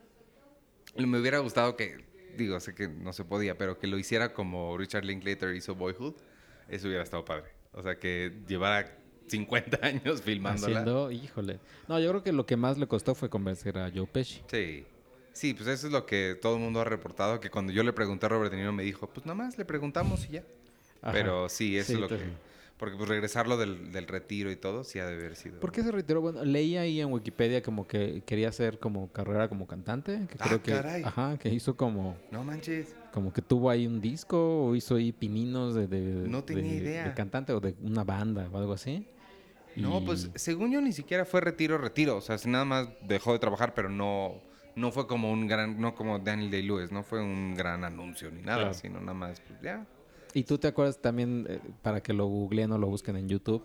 Me hubiera gustado que digo, sé que no se podía, pero que lo hiciera como Richard Linklater hizo Boyhood, eso hubiera estado padre. O sea, que llevara 50 años filmándola. Haciendo, híjole. No, yo creo que lo que más le costó fue convencer a Joe Pesci. Sí. Sí, pues eso es lo que todo el mundo ha reportado, que cuando yo le pregunté a Robert De Niro me dijo, pues nada más le preguntamos y ya. Ajá. Pero sí, eso Sí, es lo entonces- que... Porque pues regresarlo del, del retiro y todo, sí ha de haber sido... ¿Por qué se retiró? Bueno, leí ahí en Wikipedia como que quería hacer como carrera como cantante. Que Ah, creo que, caray. Ajá, que hizo como, No manches. como que tuvo ahí un disco o hizo ahí pininos de, de, No tenía de- idea. de cantante o de una banda o algo así. No, pues según yo ni siquiera fue retiro, retiro. O sea, nada más dejó de trabajar, pero no, no fue como un gran, no como Daniel Day-Lewis, no fue un gran anuncio ni nada, Claro. sino nada más, pues ya. ¿Y tú te acuerdas también, eh, para que lo googleen o lo busquen en YouTube,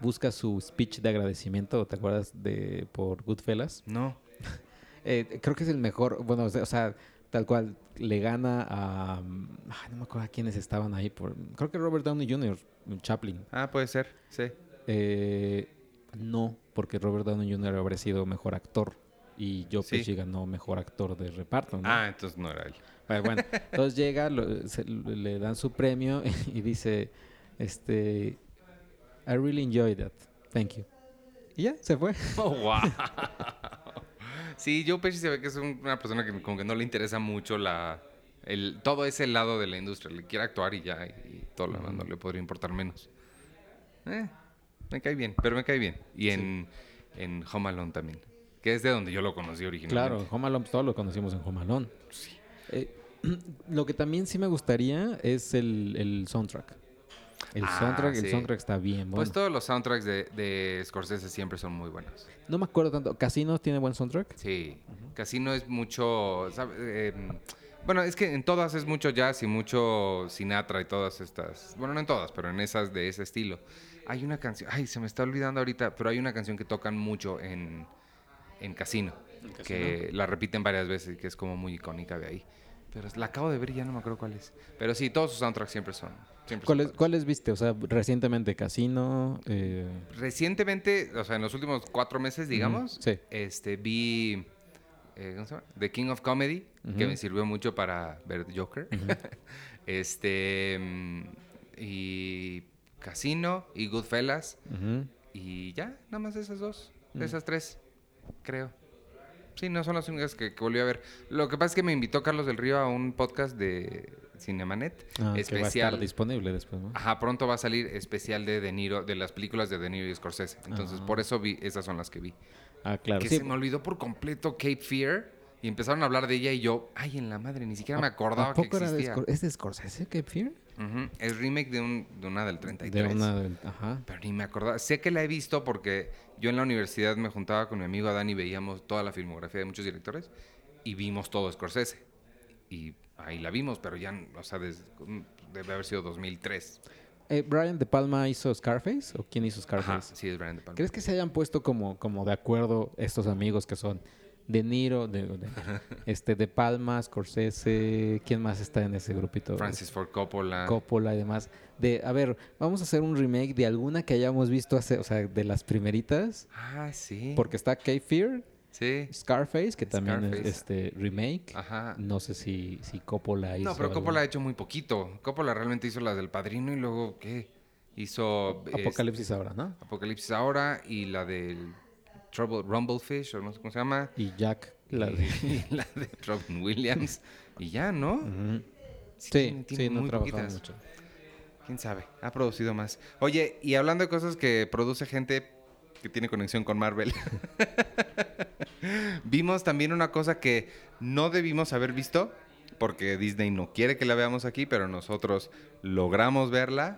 busca su speech de agradecimiento, ¿o ¿te acuerdas de por Goodfellas? No. Eh, creo que es el mejor, bueno, o sea- tal cual, le gana a... mm, ay, no me acuerdo a quiénes estaban ahí, por, creo que Robert Downey Jr., Chaplin. Ah, puede ser, sí. Eh, no, porque Robert Downey Jr. habría sido mejor actor y Joe Sí. Pesci ganó mejor actor de reparto, ¿no? Ah, entonces no era él. Pero bueno, entonces llega, lo- se- le dan su premio y dice, este, I really enjoyed that, thank you. Y ya, se fue. Oh, wow. sí, Joe Pesci se ve que es un- una persona que como que no le interesa mucho la, el, todo ese lado de la industria. Le quiere actuar y ya, y, todo lo demás no le podría importar menos. Eh, me cae bien, pero me cae bien. Y en, en Home Alone también, que es de donde yo lo conocí originalmente. Claro, en Home Alone, pues, todos lo conocimos en Home Alone. Eh, lo que también sí me gustaría es el, el soundtrack. El Ah, soundtrack, sí. el soundtrack está bien bueno. Pues todos los soundtracks de, de Scorsese siempre son muy buenos. No me acuerdo tanto. ¿Casino tiene buen soundtrack? Sí, Casino es mucho, ¿sabe? Eh, bueno, es que en todas es mucho jazz y mucho Sinatra y todas estas, bueno, no en todas, pero en esas de ese estilo. Hay una canción, ay, se me está olvidando ahorita, pero hay una canción que tocan mucho en, en Casino, que la repiten varias veces y que es como muy icónica de ahí. Pero la acabo de ver y ya no me acuerdo cuál es. Pero sí, todos sus soundtracks siempre son. Siempre son ¿Cuáles, padres. ¿Cuáles viste? O sea, recientemente Casino. eh, Recientemente, o sea, en los últimos cuatro meses, digamos, sí. este, vi eh, ¿cómo se llama? The King of Comedy, que me sirvió mucho para ver Joker. este mm, y Casino y Goodfellas ujú. y ya, nada más esas dos, esas tres, creo. Sí, no son las únicas que, que volví a ver. Lo que pasa es que me invitó Carlos del Río a un podcast de Cinemanet Ah, que va a especial. estar disponible después, ¿no? Ajá, pronto va a salir especial de De Niro, de las películas de De Niro y Scorsese. Entonces, por eso vi, esas son las que vi. Ah, claro. que sí. se me olvidó por completo Cape Fear y empezaron a hablar de ella y yo, ay, en la madre, ni siquiera me ¿A- acordaba ¿A que poco era de existía. ¿Es de Scorsese Cape Fear? Es remake de, un, de una del 33. De una del... Ajá. Pero ni me acordaba. Sé que la he visto porque yo en la universidad me juntaba con mi amigo Adán y veíamos toda la filmografía de muchos directores y vimos todo Scorsese. Y ahí la vimos, pero ya, o sea, des- debe haber sido 2003. Eh, ¿Brian De Palma hizo Scarface? ¿O quién hizo Ajá, Scarface? sí, es Brian De Palma. ¿Crees que se hayan puesto como, como de acuerdo estos amigos que son De Niro, de, de- este, de Palma, Scorsese, ¿quién más está en ese grupito? Francis Ford Coppola. Coppola y demás. De, a ver, vamos a hacer un remake de alguna que hayamos visto hace, o sea, de las primeritas. ah, sí. Porque está Cape Fear, Sí. Scarface, que también Scarface. es este remake. Ajá. No sé si, si Coppola hizo. No, pero algo. Coppola ha hecho muy poquito. Coppola realmente hizo la del Padrino y luego, ¿qué? Hizo... es- Apocalipsis ahora, ¿no? Apocalipsis ahora y la del Trouble, Rumblefish, o no sé cómo se llama. Y Jack, la de. Y la de Robin Williams. y ya, ¿no? Sí, Sí, tiene- sí, no muy mucho. ¿Quién sabe? Ha producido más. Oye, y hablando de cosas que produce gente que tiene conexión con Marvel. Vimos también una cosa que no debimos haber visto, porque Disney no quiere que la veamos aquí, pero nosotros logramos verla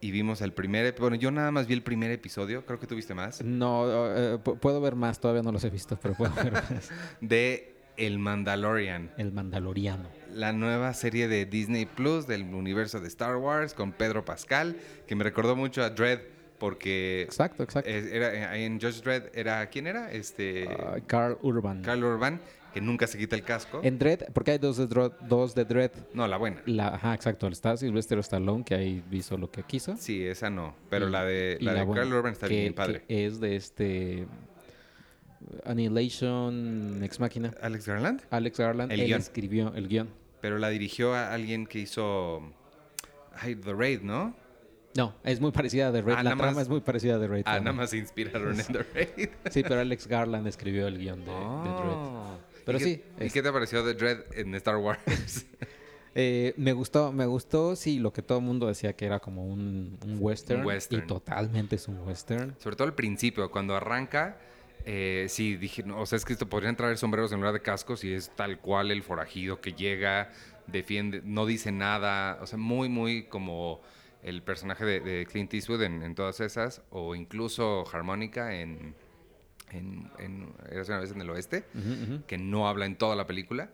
y vimos el primer... ep- Bueno, yo nada más vi el primer episodio, creo que tuviste más, No, eh, pu- puedo ver más, todavía no los he visto, pero puedo ver más. de El Mandalorian. El Mandaloriano. La nueva serie de Disney Plus del universo de Star Wars con Pedro Pascal, que me recordó mucho a Dredd porque Exacto, exacto. era eh, en Judge Dredd era quién era este Ah, Carl Urban. Carl Urban que nunca se quita el casco. En Dread, porque hay dos de, Dro- dos de Dread. No, la buena. La, ajá, exacto. Está Sylvester Stallone, que ahí hizo lo que quiso. Sí, esa no, pero Y- la de la, de Carl Urban está que- bien padre. que es de este. Annihilation Ex Machina. Alex Garland, Alex Garland. El él guion. escribió el guion. pero la dirigió a alguien que hizo ay, The Raid, ¿no? No, es muy parecida a The Raid. Ah, la trama más- es muy parecida a The Raid. Ah, nada más se inspiraron en The Raid. Sí, pero Alex Garland escribió el guion de, de Dread. Oh. Pero ¿Y qué- sí, ¿Y qué te pareció The Dread en Star Wars? Eh, me gustó, me gustó, sí, lo que todo el mundo decía que era como un, un western, Un western. Y totalmente es un western. Sobre todo al principio, cuando arranca, eh, sí, dije, no, o sea, es que esto podrían traer sombreros en lugar de cascos y es tal cual el forajido que llega, defiende, no dice nada, o sea, muy, muy como el personaje de, de Clint Eastwood en, en todas esas, o incluso Harmónica en, en, en una vez en el oeste, que no habla en toda la película.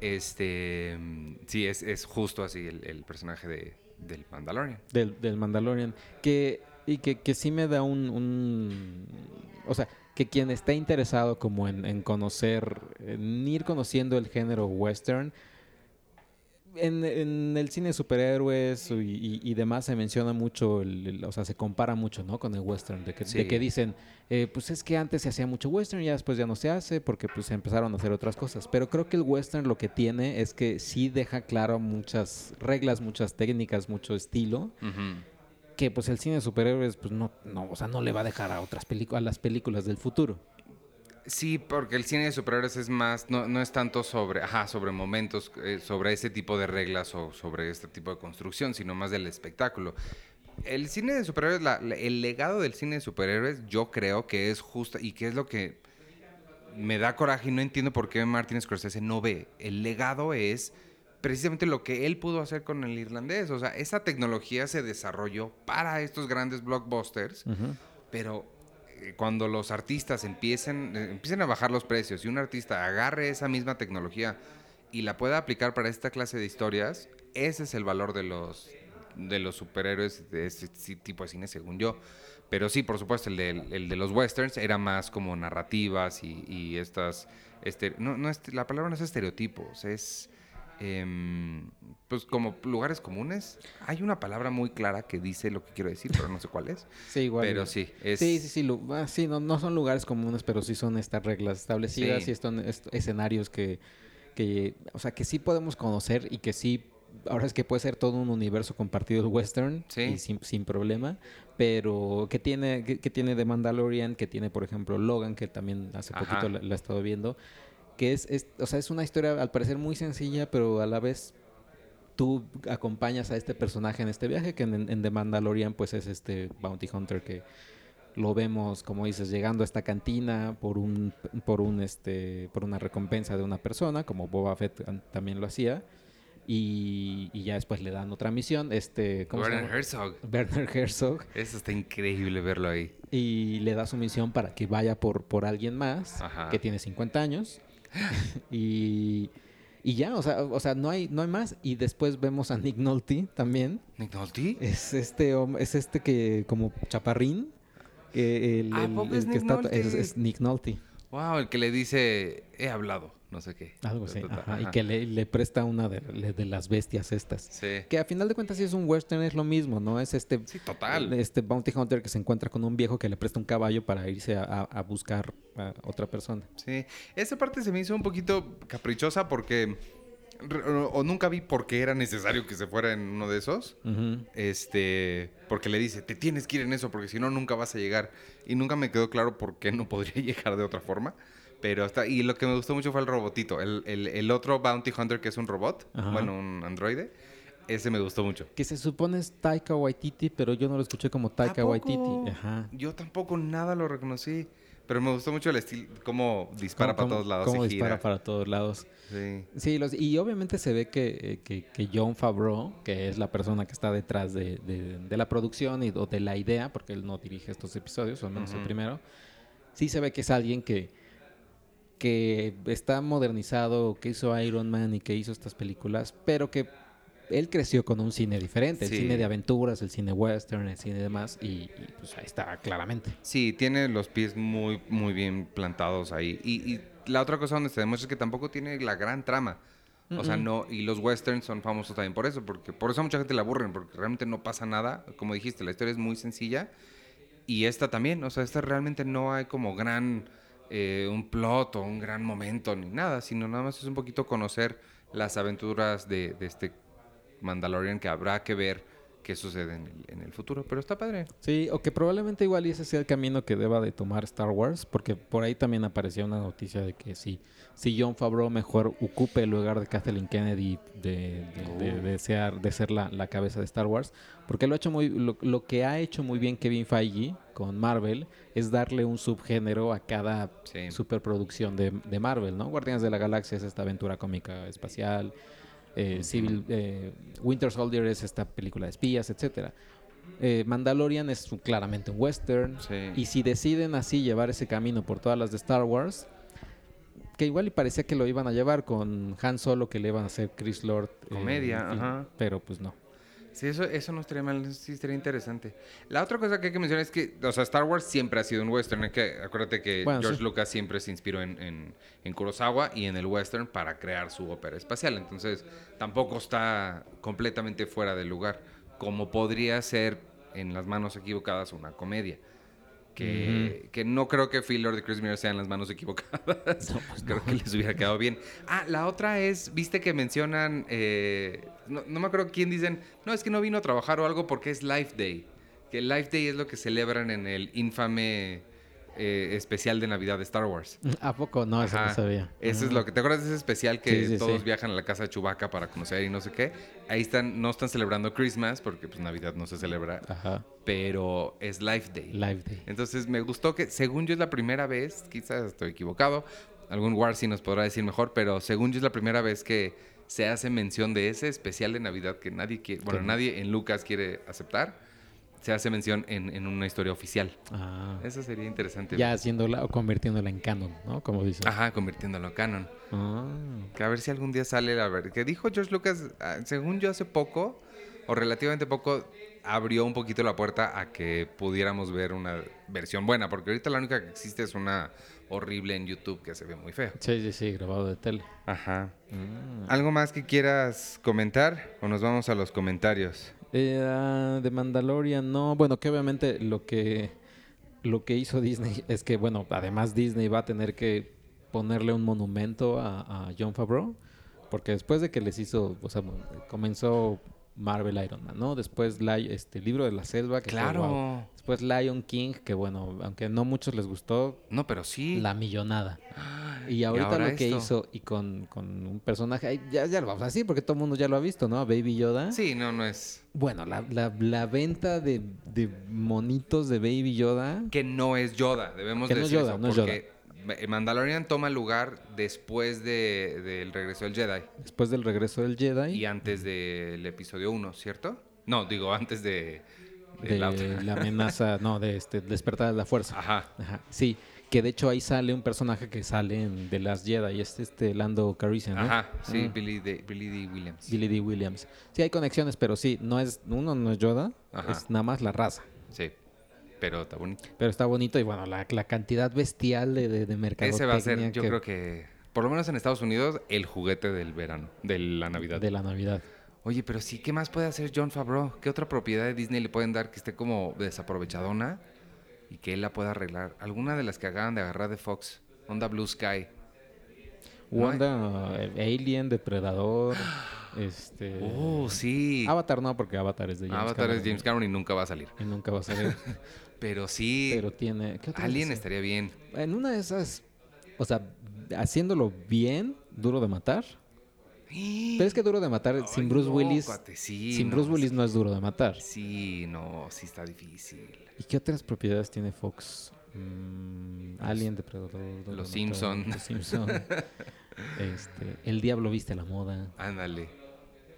Este, sí, es, es justo así el, el personaje de, del Mandalorian. Del, del Mandalorian. Que, y que, que sí me da un, un- O sea, que quien está interesado como en, en conocer, en ir conociendo el género western, en, en el cine de superhéroes y, y- y demás se menciona mucho, el, el- o sea, se compara mucho, ¿no? Con el western, de que, de Sí. que dicen, eh, pues es que antes se hacía mucho western y ya después ya no se hace porque pues se empezaron a hacer otras cosas. Pero creo que el western lo que tiene es que sí deja claro muchas reglas, muchas técnicas, mucho estilo que pues el cine de superhéroes pues no, no, o sea, no le va a dejar a otras películas, a las películas del futuro. Sí, porque el cine de superhéroes es más, no, no es tanto sobre, ajá, sobre momentos, eh, sobre ese tipo de reglas o sobre este tipo de construcción, sino más del espectáculo. El cine de superhéroes, la- la- el legado del cine de superhéroes, yo creo que es justo y que es lo que me da coraje y no entiendo por qué Martin Scorsese no ve. El legado es precisamente lo que él pudo hacer con el irlandés. O sea, esa tecnología se desarrolló para estos grandes blockbusters pero cuando los artistas empiecen, eh, empiecen a bajar los precios y un artista agarre esa misma tecnología y la pueda aplicar para esta clase de historias, ese es el valor de los, de los superhéroes de este tipo de cine, según yo. Pero sí, por supuesto, el de, el de los westerns era más como narrativas y, y estas... Este, no, no es- la palabra no es estereotipos, es... em, pues como lugares comunes. Hay una palabra muy clara que dice lo que quiero decir, pero no sé cuál es. Sí, igual. Pero sí, es... Sí, sí, sí, ah, sí, no, no son lugares comunes, pero sí son estas reglas establecidas Sí. y son est- escenarios que, que, o sea, que sí podemos conocer y que sí, ahora es que puede ser todo un universo compartido el western Sí. y sin, sin problema, pero que tiene, que, que tiene The Mandalorian, que tiene, por ejemplo, Logan, que también hace Ajá. poquito la, la he estado viendo, que es, es, o sea, es una historia al parecer muy sencilla, pero a la vez tú acompañas a este personaje en este viaje, que en, en The Mandalorian pues es este Bounty Hunter que lo vemos, como dices, llegando a esta cantina por un, por un este, por una recompensa de una persona, como Boba Fett también lo hacía, y, y ya después le dan otra misión, este, ¿cómo se Werner? Herzog. Werner Herzog, Eso está increíble verlo ahí. y le da su misión para que vaya por, por alguien más Ajá. que tiene 50 años y, y ya, o sea, o sea, no hay no hay más y después vemos a Nick Nolte también. ¿Nick Nolte? Es este es este que como chaparrín el, ¿A el- es que Nick está Nolte? es, es Nick Nolte, Wow, el que le dice, he hablado, no sé qué. algo así, ajá, y que le, le presta una de, le- de las bestias estas. Sí. Que a final de cuentas sí es un western, es lo mismo, ¿no? Es este Sí, total. Este Bounty Hunter que se encuentra con un viejo que le presta un caballo para irse a, a- a buscar a otra persona. Sí. Esa parte se me hizo un poquito caprichosa porque... O, nunca vi por qué era necesario que se fuera en uno de esos. Este, porque le dice, te tienes que ir en eso porque si no nunca vas a llegar. Y nunca me quedó claro por qué no podría llegar de otra forma. Pero está, y lo que me gustó mucho fue el robotito. El, el- el otro Bounty Hunter que es un robot, Ajá. bueno, un androide. Ese me gustó mucho. Que se supone es Taika Waititi, pero yo no lo escuché como Taika. Waititi. Ajá. Yo tampoco nada lo reconocí. Pero me gustó mucho el estilo, cómo dispara Cómo- para todos lados. Cómo dispara gira. para todos lados. Sí. Sí, los, y obviamente se ve que, eh, que, que John Favreau, que es la persona que está detrás de, de- de la producción y o de la idea, porque él no dirige estos episodios, o al menos el Ujú. primero, sí se ve que es alguien que, que está modernizado, que hizo Iron Man y que hizo estas películas, pero que él creció con un cine diferente, el cine de aventuras, el cine western, el cine demás, y, y, pues ahí está claramente. Sí, tiene los pies muy, muy bien plantados ahí. Y, y la otra cosa donde se demuestra es que tampoco tiene la gran trama. O sea, no, y los westerns son famosos también por eso, porque por eso a mucha gente le aburren, porque realmente no pasa nada. Como dijiste, la historia es muy sencilla. Y esta también, o sea, esta realmente no hay como gran eh, un plot o un gran momento ni nada, sino nada más es un poquito conocer las aventuras de, de este Mandalorian que habrá que ver qué sucede en el, en el futuro. Pero está padre. Sí, o que probablemente igual ese sea el camino que deba de tomar Star Wars, porque por ahí también aparecía una noticia de que si, si John Favreau mejor ocupe el lugar de Kathleen Kennedy de, de, de- de ser, de ser la, la cabeza de Star Wars, porque lo, ha hecho muy, lo, lo que ha hecho muy bien Kevin Feige con Marvel es darle un subgénero a cada Sí. superproducción de, de Marvel, ¿no? Guardianes de la Galaxia es esta aventura cómica espacial, eh, Civil, eh, Winter Soldier es esta película de espías, etcétera. Eh, Mandalorian es un- claramente un western. Sí. Y si deciden así llevar ese camino por todas las de Star Wars, que igual y parecía que lo iban a llevar con Han Solo, que le iban a hacer Chris Lord. eh, Comedia, ajá. Pero pues no. Sí, eso, eso no estaría mal, sí estaría interesante. La otra cosa que hay que mencionar es que, o sea, Star Wars siempre ha sido un western. Es que, acuérdate que Bueno, George sí. Lucas siempre se inspiró en, en, en Kurosawa y en el western para crear su ópera espacial. Entonces, tampoco está completamente fuera del lugar. Como podría ser en las manos equivocadas una comedia. Que, que no creo que Phil Lord y Chris Miller sean las manos equivocadas. pues creo que les hubiera quedado bien. Ah, la otra es, viste que mencionan, eh, no, no me acuerdo quién dicen, no, es que no vino a trabajar o algo porque es Life Day. Que Life Day es lo que celebran en el infame eh, especial de Navidad de Star Wars. ¿A poco? No, eso Ajá. no sabía. Eso es lo que. ¿Te acuerdas de ese especial que Sí, sí, todos sí. viajan a la casa de Chewbacca para conocer y no sé qué? Ahí están, no están celebrando Christmas porque pues Navidad no se celebra, Ajá. pero es Life Day. Live Day. Entonces me gustó que, según yo es la primera vez, quizás estoy equivocado, algún Warsi nos podrá decir mejor, pero según yo es la primera vez que se hace mención de ese especial de Navidad que nadie quiere, bueno, nadie en Lucas quiere aceptar, se hace mención en, en una historia oficial. Ah. Eso sería interesante. Ya haciéndola o convirtiéndola en canon, ¿no? Como dicen. Ajá, convirtiéndolo en canon. Ah. Que a ver si algún día sale la ver. Que dijo George Lucas, ah, según yo hace poco, o relativamente poco, abrió un poquito la puerta a que pudiéramos ver una versión buena. Porque ahorita la única que existe es una horrible en YouTube que se ve muy fea. Sí, sí, sí, grabado de tele. Ajá. Mm. ¿Algo más que quieras comentar? ¿O nos vamos a los comentarios? Eh, ah, de Mandalorian, no. Bueno, que obviamente lo que lo que hizo Disney es que, bueno, además Disney va a tener que ponerle un monumento a, a John Favreau, porque después de que les hizo, o sea, comenzó Marvel Iron Man, ¿no? Después este libro de la selva, que fue, guau. Después Lion King, que bueno, aunque no muchos les gustó, No, pero sí. la millonada. Y ahorita ahora lo que esto. hizo, y con, con un personaje, ya, ya lo vamos a decir, porque todo el mundo ya lo ha visto, ¿no? Baby Yoda. Sí, no, no es. Bueno, la, la, la venta de, de monitos de Baby Yoda. Que no es Yoda, debemos Que no es decir Yoda, eso. no es porque Mandalorian toma lugar después de- del regreso del Jedi. Después del regreso del Jedi. Y antes del episodio 1, ¿cierto? No, digo, antes de, de de la otra. la amenaza, no, de este despertar de la fuerza. Ajá. Ajá, Sí, que de hecho ahí sale un personaje que sale en The Last Jedi, es este Lando Calrissian, ¿no? Ajá, sí, Ah. Billy, D, Billy D. Williams. Billy D. Williams. Sí, hay conexiones, pero sí, no es, uno no es Yoda, Ajá. es nada más la raza. Sí, pero está bonito. Pero está bonito y bueno, la, la cantidad bestial de, de, de mercadotecnia Ese va a ser, yo que- creo que, por lo menos en Estados Unidos, el juguete del verano, de la Navidad. de la Navidad. Oye, pero sí, ¿qué más puede hacer John Favreau? ¿Qué otra propiedad de Disney le pueden dar que esté como desaprovechadona y que él la pueda arreglar? Alguna de las que acaban de agarrar de Fox, Onda Blue Sky. No Wanda, eh, Alien, Depredador, este... Oh, sí. Avatar no, porque Avatar es de James Avatar es Cameron, James Cameron y nunca va a salir. Y nunca va a salir. Pero sí, pero tiene... ¿qué otra Alien estaría bien. En una de esas, o sea, haciéndolo bien, duro de matar. Pero es que duro de matar sin Bruce no, Willis. cuate, sí, sin no, Bruce Willis no es duro de matar. Sí, no, sí está difícil. ¿Y qué otras propiedades tiene Fox? Mm, Alien, Depredador. Los Simpson. Los Simpson. este, el Diablo viste la moda. Ándale.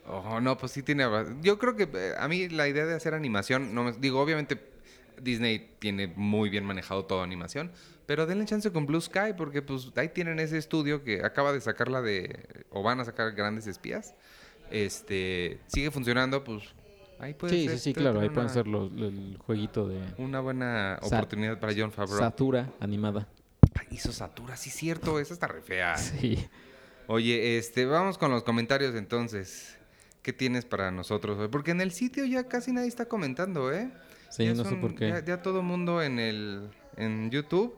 Oh, no, pues sí tiene... Yo creo que eh, a mí la idea de hacer animación, no me- digo, obviamente Disney tiene muy bien manejado toda animación, pero denle chance con Blue Sky porque pues ahí tienen ese estudio que acaba de sacar la de... o van a sacar Grandes Espías. Este, sigue funcionando, pues ahí puede Sí, ser. sí, sí, claro. Ahí pueden ser los, el jueguito de Una buena oportunidad para John Favreau. Satura animada. Ay, hizo Satura, sí cierto, esa está re fea. Sí. Oye, este, vamos con los comentarios entonces. ¿Qué tienes para nosotros hoy? Porque en el sitio ya casi nadie está comentando, ¿eh? Sí, Ya no sé por qué. Ya, ya todo mundo en el en YouTube,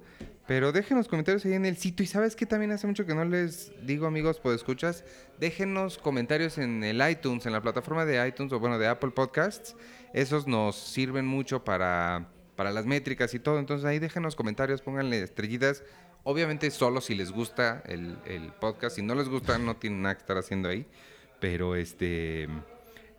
Pero déjenos comentarios ahí en el sitio. Y sabes que también hace mucho que no les digo, amigos, pues escuchas. Déjenos comentarios en el iTunes, en la plataforma de iTunes o bueno, de Apple Podcasts. Esos nos sirven mucho para, para las métricas y todo. Entonces ahí déjenos comentarios, pónganle estrellitas. Obviamente solo si les gusta el, el podcast. Si no les gusta, no tienen nada que estar haciendo ahí. Pero este.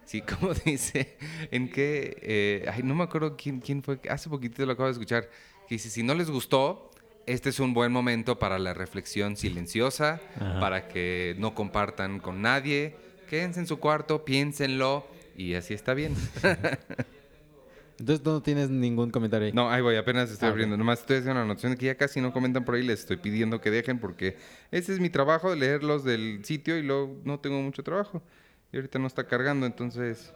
Sí, como dice, en qué. Eh, no me acuerdo quién, quién fue. Hace poquito lo acabo de escuchar. Que dice: si no les gustó, este es un buen momento para la reflexión silenciosa, Ajá. para que no compartan con nadie. Quédense en su cuarto, piénsenlo y así está bien. Entonces no tienes ningún comentario ahí. No, ahí voy, apenas estoy Ah, abriendo. Nomás estoy haciendo una anotación de que ya casi no comentan por ahí. Les estoy pidiendo que dejen porque ese es mi trabajo, leerlos del sitio y luego no tengo mucho trabajo. Y ahorita no está cargando, entonces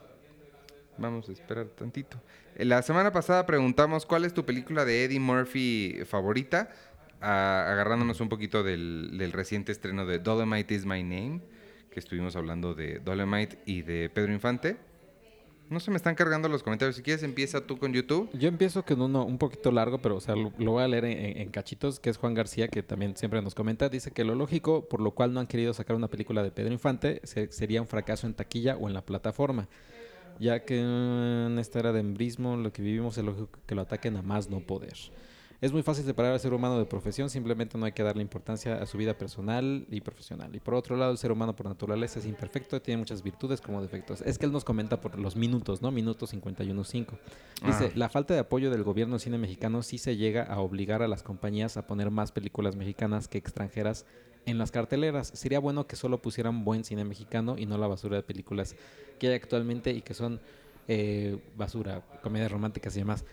vamos a esperar tantito. Eh, La semana pasada preguntamos cuál es tu película de Eddie Murphy favorita, agarrándonos un poquito del, reciente estreno de Dolomite is My Name, que estuvimos hablando de Dolomite y de Pedro Infante. No se me están cargando los comentarios. Si quieres, empieza tú con YouTube. Yo empiezo con uno un poquito largo, pero o sea, lo, voy a leer en, cachitos, que es Juan García, que también siempre nos comenta. Dice que lo lógico, por lo cual no han querido sacar una película de Pedro Infante, se- sería un fracaso en taquilla o en la plataforma. Ya que en esta era de embrismo, lo que vivimos es lógico que lo ataquen a más no poder. Es muy fácil separar al ser humano de profesión, simplemente no hay que darle importancia a su vida personal y profesional. Y por otro lado, el ser humano por naturaleza es imperfecto, tiene muchas virtudes como defectos. Es que él nos comenta por los minutos, ¿no? Minutos 51.5. Dice, Ah. la falta de apoyo del gobierno cine mexicano sí se llega a obligar a las compañías a poner más películas mexicanas que extranjeras en las carteleras. Sería bueno que solo pusieran buen cine mexicano y no la basura de películas que hay actualmente y que son eh, basura, comedias románticas y demás.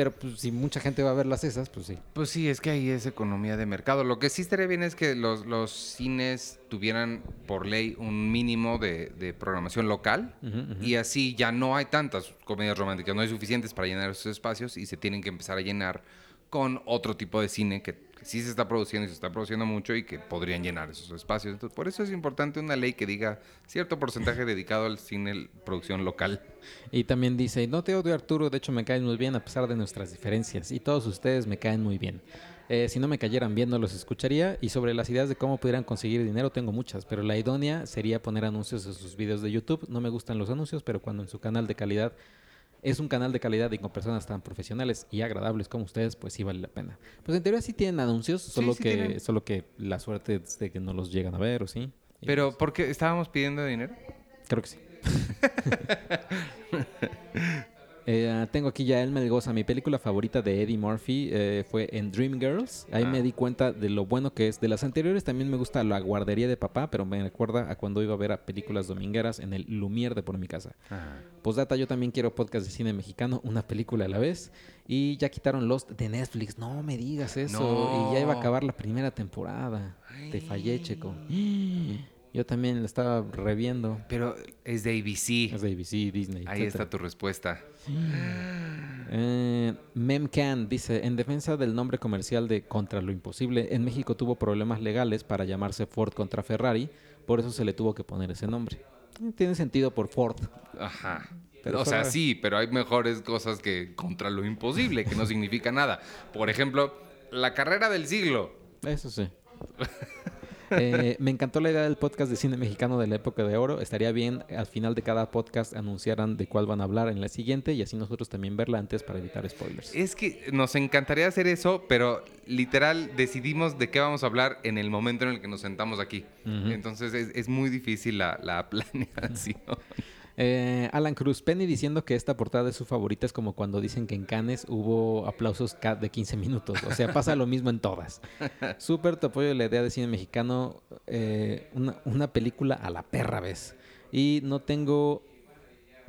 Pero pues, si mucha gente va a verlas esas, pues sí. Pues sí, es que ahí es economía de mercado. Lo que sí estaría bien es que los, los cines tuvieran por ley un mínimo de, de programación local y así ya no hay tantas comedias románticas, no hay suficientes para llenar esos espacios y se tienen que empezar a llenar con otro tipo de cine que, sí se está produciendo y se está produciendo mucho y que podrían llenar esos espacios. Entonces, por eso es importante una ley que diga cierto porcentaje dedicado al cine producción local. Y también dice, no te odio Arturo, de hecho me caes muy bien a pesar de nuestras diferencias. Y todos ustedes me caen muy bien. Eh, si no me cayeran bien no los escucharía. Y sobre las ideas de cómo pudieran conseguir dinero tengo muchas, pero la idónea sería poner anuncios en sus videos de YouTube. No me gustan los anuncios, pero cuando en su canal de calidad es un canal de calidad y con personas tan profesionales y agradables como ustedes, pues sí vale la pena. Pues en teoría sí tienen anuncios, solo, sí que, tienen. solo que la suerte es de que no los llegan a ver, ¿o sí? Pero, pues, ¿por qué estábamos pidiendo dinero? Creo que sí. Eh, tengo aquí ya El Melgoza. Mi película favorita de Eddie Murphy eh, fue en Dreamgirls. Ahí Ah. me di cuenta de lo bueno que es. De las anteriores también me gusta La Guardería de Papá, pero me recuerda a cuando iba a ver a películas domingueras en el Lumière de por mi casa. Postdata, yo también quiero podcast de cine mexicano, una película a la vez. Y ya quitaron Lost de Netflix. No me digas eso. Y ya iba a acabar la primera temporada. Te fallé, Checo. Yo también la estaba reviendo. Pero es de ABC. Es de ABC, Disney. Ahí etcétera. está tu respuesta. Eh, Memcan dice, en defensa del nombre comercial de Contra lo Imposible, en México tuvo problemas legales para llamarse Ford contra Ferrari, por eso se le tuvo que poner ese nombre. Eh, Tiene sentido por Ford. Ajá. Pero o sea, sí, pero hay mejores cosas que contra lo imposible, que no significa nada. Por ejemplo, la carrera del siglo. Eso sí. Eh, me encantó la idea del podcast de cine mexicano de la época de oro. Estaría bien al final de cada podcast anunciaran de cuál van a hablar en la siguiente y así nosotros también verla antes para evitar spoilers. Es que nos encantaría hacer eso, pero literal decidimos de qué vamos a hablar en el momento en el que nos sentamos aquí. Entonces es, es muy difícil la, la planeación. Eh, Alan Cruz, Penny diciendo que esta portada es su favorita es como cuando dicen que en Cannes hubo aplausos de 15 minutos. O sea, pasa lo mismo en todas. Súper te apoyo la idea de cine mexicano, eh, una, una película a la perra vez. Y no tengo,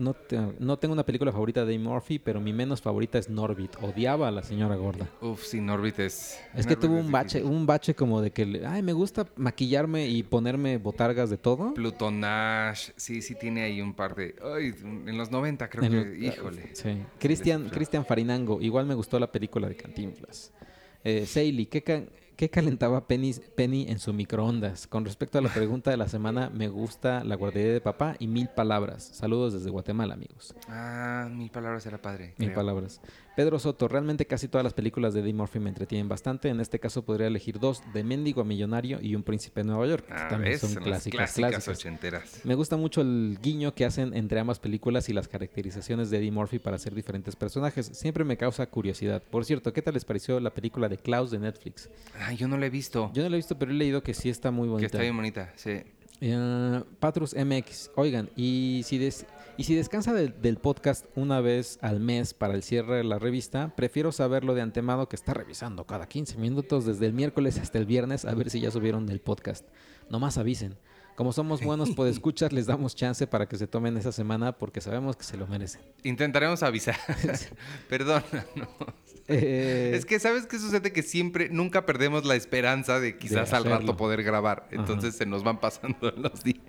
no, te- no tengo una película favorita de Murphy, pero mi menos favorita es Norbit. Odiaba a la señora gorda. Uf, sí, Norbit es... Es que tuvo un bache, difícil. un bache como de que, ay, me gusta maquillarme y ponerme botargas de todo. Pluto Nash, sí, sí tiene ahí un par de... Ay, en los 90 creo En que... híjole. Sí. Cristian, sufrió. Cristian Farinango, igual me gustó la película de Cantinflas. Eh, Seili, ¿qué, qué calentaba Penny, Penny en su microondas? Con respecto a la pregunta de la semana, me gusta La guardería de papá y Mil Palabras. Saludos desde Guatemala, amigos. Ah, mil palabras era padre. Mil creo. Palabras. Pedro Soto, realmente casi todas las películas de Eddie Murphy me entretienen bastante. En este caso podría elegir dos, de Mendigo a Millonario y Un Príncipe de Nueva York. que Ah, también ¿ves? son clásicas clásicas. ochenteras. Me gusta mucho el guiño que hacen entre ambas películas y las caracterizaciones de Eddie Murphy para hacer diferentes personajes. Siempre me causa curiosidad. Por cierto, ¿qué tal les pareció la película de Klaus de Netflix? Ah, yo no la he visto. Yo no la he visto, pero he leído que sí está muy que bonita. está bien bonita, sí. Eh, Patrus MX, oigan, y si, des- y si descansa del, del podcast una vez al mes para el cierre de la revista, prefiero saberlo de antemano que está revisando cada 15 minutos desde el miércoles hasta el viernes a ver si ya subieron el podcast. Nomás avisen. Como somos buenos podescuchas, les damos chance para que se tomen esa semana porque sabemos que se lo merecen. Intentaremos avisar. Perdónanos. Eh, Es que, ¿sabes qué sucede? Que siempre, nunca perdemos la esperanza de quizás al rato poder grabar. Entonces se nos van pasando los días.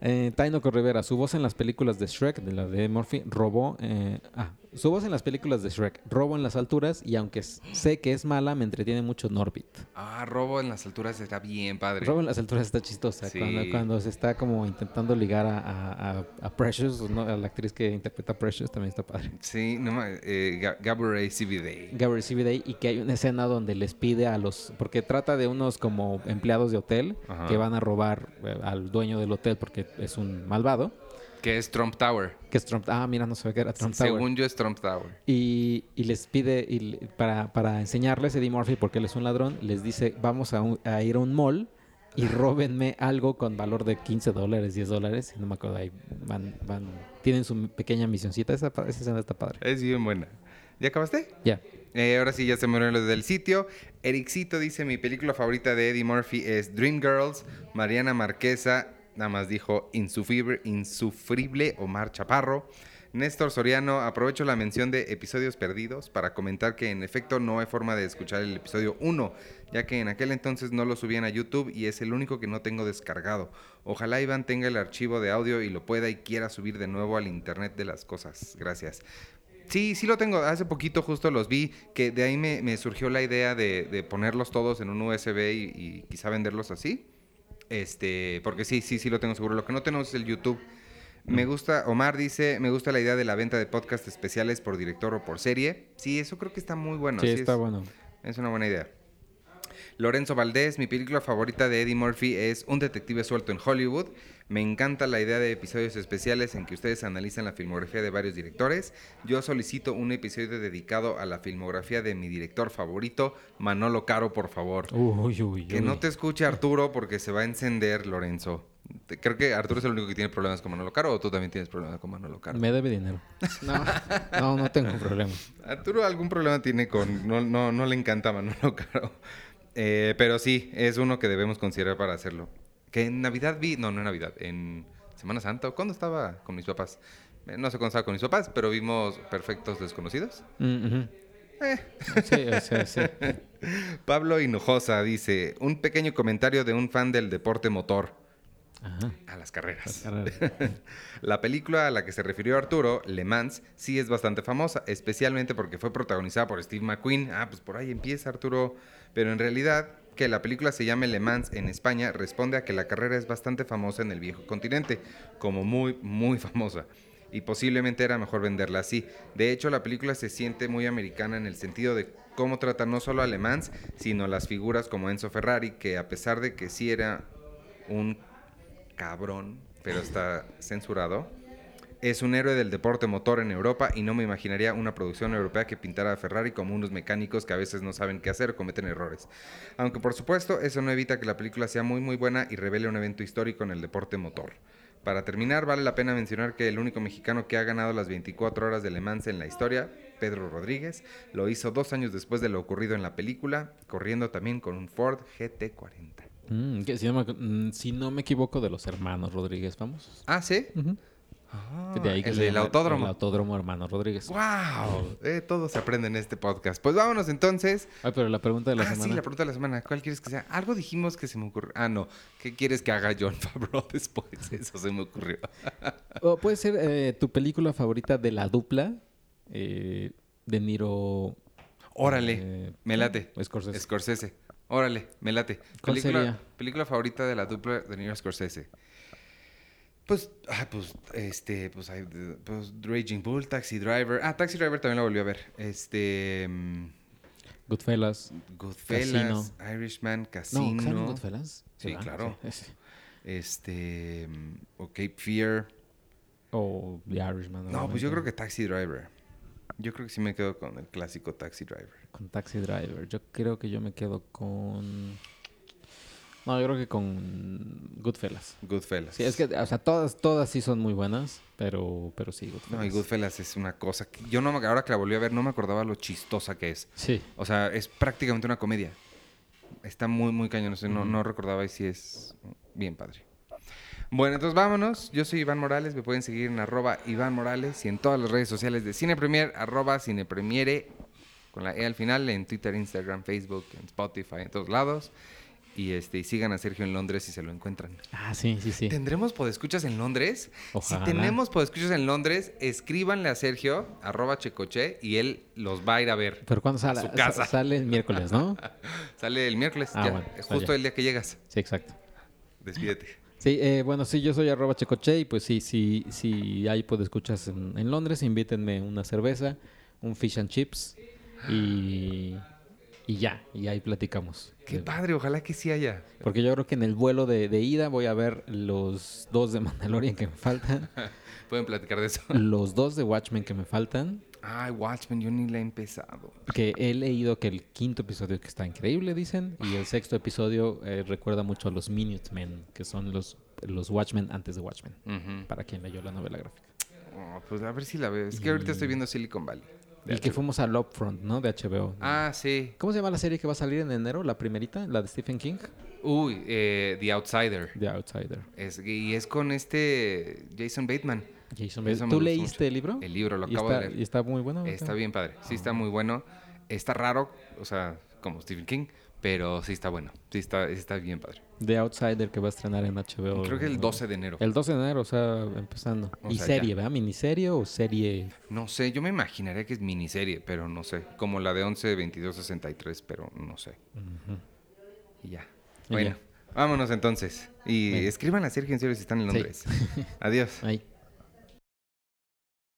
Eh, Tainoco Rivera, su voz en las películas de Shrek, de la de Murphy, robó. eh, ah, su voz en las películas de Shrek, robo en las alturas y aunque sé que es mala, me entretiene mucho Norbit. Ah, robo en las alturas está bien padre. Robo en las alturas está chistosa. Sí. Cuando, cuando se está como intentando ligar a, a- a- Precious, ¿no? a la actriz que interpreta a Precious, también está padre. Sí, no eh. Gabriel Cividay y que hay una escena donde les pide a los porque trata de unos como empleados de hotel Ajá. que van a robar eh, al dueño del hotel porque es un malvado Que es Trump Tower. que es Trump ah mira no sabía que era Trump Tower Según yo es Trump Tower. y, y les pide y para, para enseñarles Eddie Murphy porque él es un ladrón les dice vamos a, un- a ir a un mall y róbenme algo con valor de 15 dólares 10 dólares no me acuerdo ahí van van tienen su pequeña misioncita esa, esa escena está padre Es bien buena. ¿Ya acabaste? ya Eh, ahora sí, ya se murió lo del sitio. Ericito dice, mi película favorita de Eddie Murphy es Dreamgirls. Mariana Marquesa, nada más dijo insufrible, Omar Chaparro. Néstor Soriano, aprovecho la mención de episodios perdidos para comentar que en efecto no hay forma de escuchar el episodio 1, ya que en aquel entonces no lo subían a YouTube y es el único que no tengo descargado. Ojalá Iván tenga el archivo de audio y lo pueda y quiera subir de nuevo al Internet de las cosas. Gracias. Sí, sí lo tengo. Hace poquito justo los vi, que de ahí me, surgió la idea de, ponerlos todos en un USB y quizá venderlos así. Este, porque sí, sí, sí lo tengo seguro. Lo que no tenemos es el YouTube. Me gusta, Omar dice, me gusta la idea de la venta de podcast especiales por director o por serie. Sí, eso creo que está muy bueno. sí, sí está es- bueno es una buena idea. Lorenzo Valdés, mi película favorita de Eddie Murphy es Un detective suelto en Hollywood. Me encanta la idea de episodios especiales en que ustedes analizan la filmografía de varios directores. Yo solicito un episodio dedicado a la filmografía de mi director favorito, Manolo Caro, por favor. Uy, uy, Que uy. no te escuche Arturo porque se va a encender, Lorenzo. Creo que Arturo es el único que tiene problemas con Manolo Caro o tú también tienes problemas con Manolo Caro. Me debe dinero. No, no, no tengo problema. Arturo algún problema tiene con... No, no, no le encanta Manolo Caro. Eh, pero sí, es uno que debemos considerar para hacerlo. Que en Navidad vi... No, no en Navidad. En Semana Santa. ¿o ¿Cuándo estaba con mis papás? Eh, No sé cuándo estaba con mis papás, pero vimos Perfectos Desconocidos. Mm, ujú. Eh. Sí, o sea, sí. Pablo Hinojosa dice... Un pequeño comentario de un fan del deporte motor. Ajá. A las carreras. Carrera. La película a la que se refirió Arturo, Le Mans, sí es bastante famosa, especialmente porque fue protagonizada por Steve McQueen. Ah, pues por ahí empieza Arturo. Pero en realidad, que la película se llame Le Mans en España responde a que la carrera es bastante famosa en el viejo continente, como muy, muy famosa. Y posiblemente era mejor venderla así. De hecho, la película se siente muy americana en el sentido de cómo trata no solo a Le Mans, sino las figuras como Enzo Ferrari, que a pesar de que sí era un cabrón, pero está censurado. Es un héroe del deporte motor en Europa y no me imaginaría una producción europea que pintara a Ferrari como unos mecánicos que a veces no saben qué hacer o cometen errores. Aunque por supuesto eso no evita que la película sea muy muy buena y revele un evento histórico en el deporte motor. Para terminar, vale la pena mencionar que el único mexicano que ha ganado las 24 horas de Le Mans en la historia, Pedro Rodríguez, lo hizo dos años después de lo ocurrido en la película, corriendo también con un Ford GT40. Mm, que si, no me, mm, si no me equivoco, de los hermanos Rodríguez famosos. Ah, ¿sí? Ah, De ahí que el del llama autódromo. El autódromo hermano Rodríguez. ¡Wow! Eh, todo se aprende en este podcast. Pues vámonos entonces. Ay, pero la pregunta de la ah, semana. sí, la pregunta de la semana. ¿Cuál quieres que sea? Algo dijimos que se me ocurrió. Ah, no. ¿Qué quieres que haga John Favreau después? Eso se me ocurrió. O puede ser eh, tu película favorita de la dupla. Eh, de Niro. Órale. eh, me late. Scorsese. Scorsese. Órale, me late. ¿Cuál película, sería? película favorita de la dupla de New Scorsese. Pues, ah, pues, este, pues, hay, pues, Raging Bull, Taxi Driver. Ah, Taxi Driver también la volví a ver. Este, mm, Goodfellas. Goodfellas, Irishman, Casino. No, ¿sale en Goodfellas? Sí, ¿verdad? claro. Sí. Este, o Cape Fear. O The Irishman. No, pues yo creo que Taxi Driver. Yo creo que sí me quedo con el clásico Taxi Driver. Con Taxi Driver. Yo creo que yo me quedo con... No, yo creo que con Goodfellas. Goodfellas. Sí, es que, o sea, todas, todas sí son muy buenas, pero, pero sí, Goodfellas. No, y Goodfellas es una cosa que yo no me, ahora que la volví a ver no me acordaba lo chistosa que es. Sí. O sea, es prácticamente una comedia. Está muy, muy cañón. no sé, no, recordaba y sí es bien padre. Bueno, entonces vámonos. Yo soy Iván Morales. Me pueden seguir en arroba Iván Morales y en todas las redes sociales de Cine Premier, arroba Cine Premiere, con la E al final, en Twitter, Instagram, Facebook, en Spotify, en todos lados. Y este, y sigan a Sergio en Londres si se lo encuentran. Ah, sí, sí, sí. ¿Tendremos podescuchas en Londres? Ojalá. Si tenemos podescuchas en Londres, escríbanle a Sergio, arroba Checoche, y él los va a ir a ver. Pero cuando sale, su casa. sa- sale el miércoles, ¿no? Sale el miércoles, Ah, ya, bueno, justo el día que llegas. Sí, exacto. Despídete. Sí, eh, bueno, sí, yo soy arroba checoche y pues sí, sí, sí, hay pues escuchas en, en Londres, invítenme una cerveza, un fish and chips y, y ya, y ahí platicamos. Qué Eh, padre, ojalá que sí haya. Porque yo creo que en el vuelo de, de ida voy a ver los dos de Mandalorian que me faltan, Pueden platicar de eso. los dos de Watchmen que me faltan, Ay, Watchmen, yo ni la he empezado. que he leído que el quinto episodio que está increíble, dicen, y el sexto episodio eh, recuerda mucho a los Minutemen, que son los, los Watchmen antes de Watchmen, para quien leyó la novela gráfica. Oh, pues a ver si la veo. Es que ahorita estoy viendo Silicon Valley. De Y que fuimos al Upfront, ¿no? De HBO. Ah, sí. ¿Cómo se llama la serie que va a salir en enero? ¿La primerita? ¿La de Stephen King? Uy, eh, The Outsider. The Outsider. Es, y es con este Jason Bateman. Jason Bateman. ¿Tú leíste mucho. el libro? El libro, lo ¿Y acabo está, de leer. ¿Y está muy bueno? Está bien padre. Sí, está muy bueno. Está raro, o sea, como Stephen King, pero sí está bueno. Sí está, está bien padre. The Outsider que va a estrenar en HBO. Creo que el 12 de enero. El 12 de enero, o sea, empezando. O y sea, serie, ya. ¿verdad? ¿Miniserie o serie? No sé, yo me imaginaría que es miniserie, pero no sé. Como la de 11, 22, 63, pero no sé. Y ya. Y Bueno, ya. vámonos entonces. Y Bueno. escriban a Sergio en serio si están en Sí. Londres. Adiós. Ahí.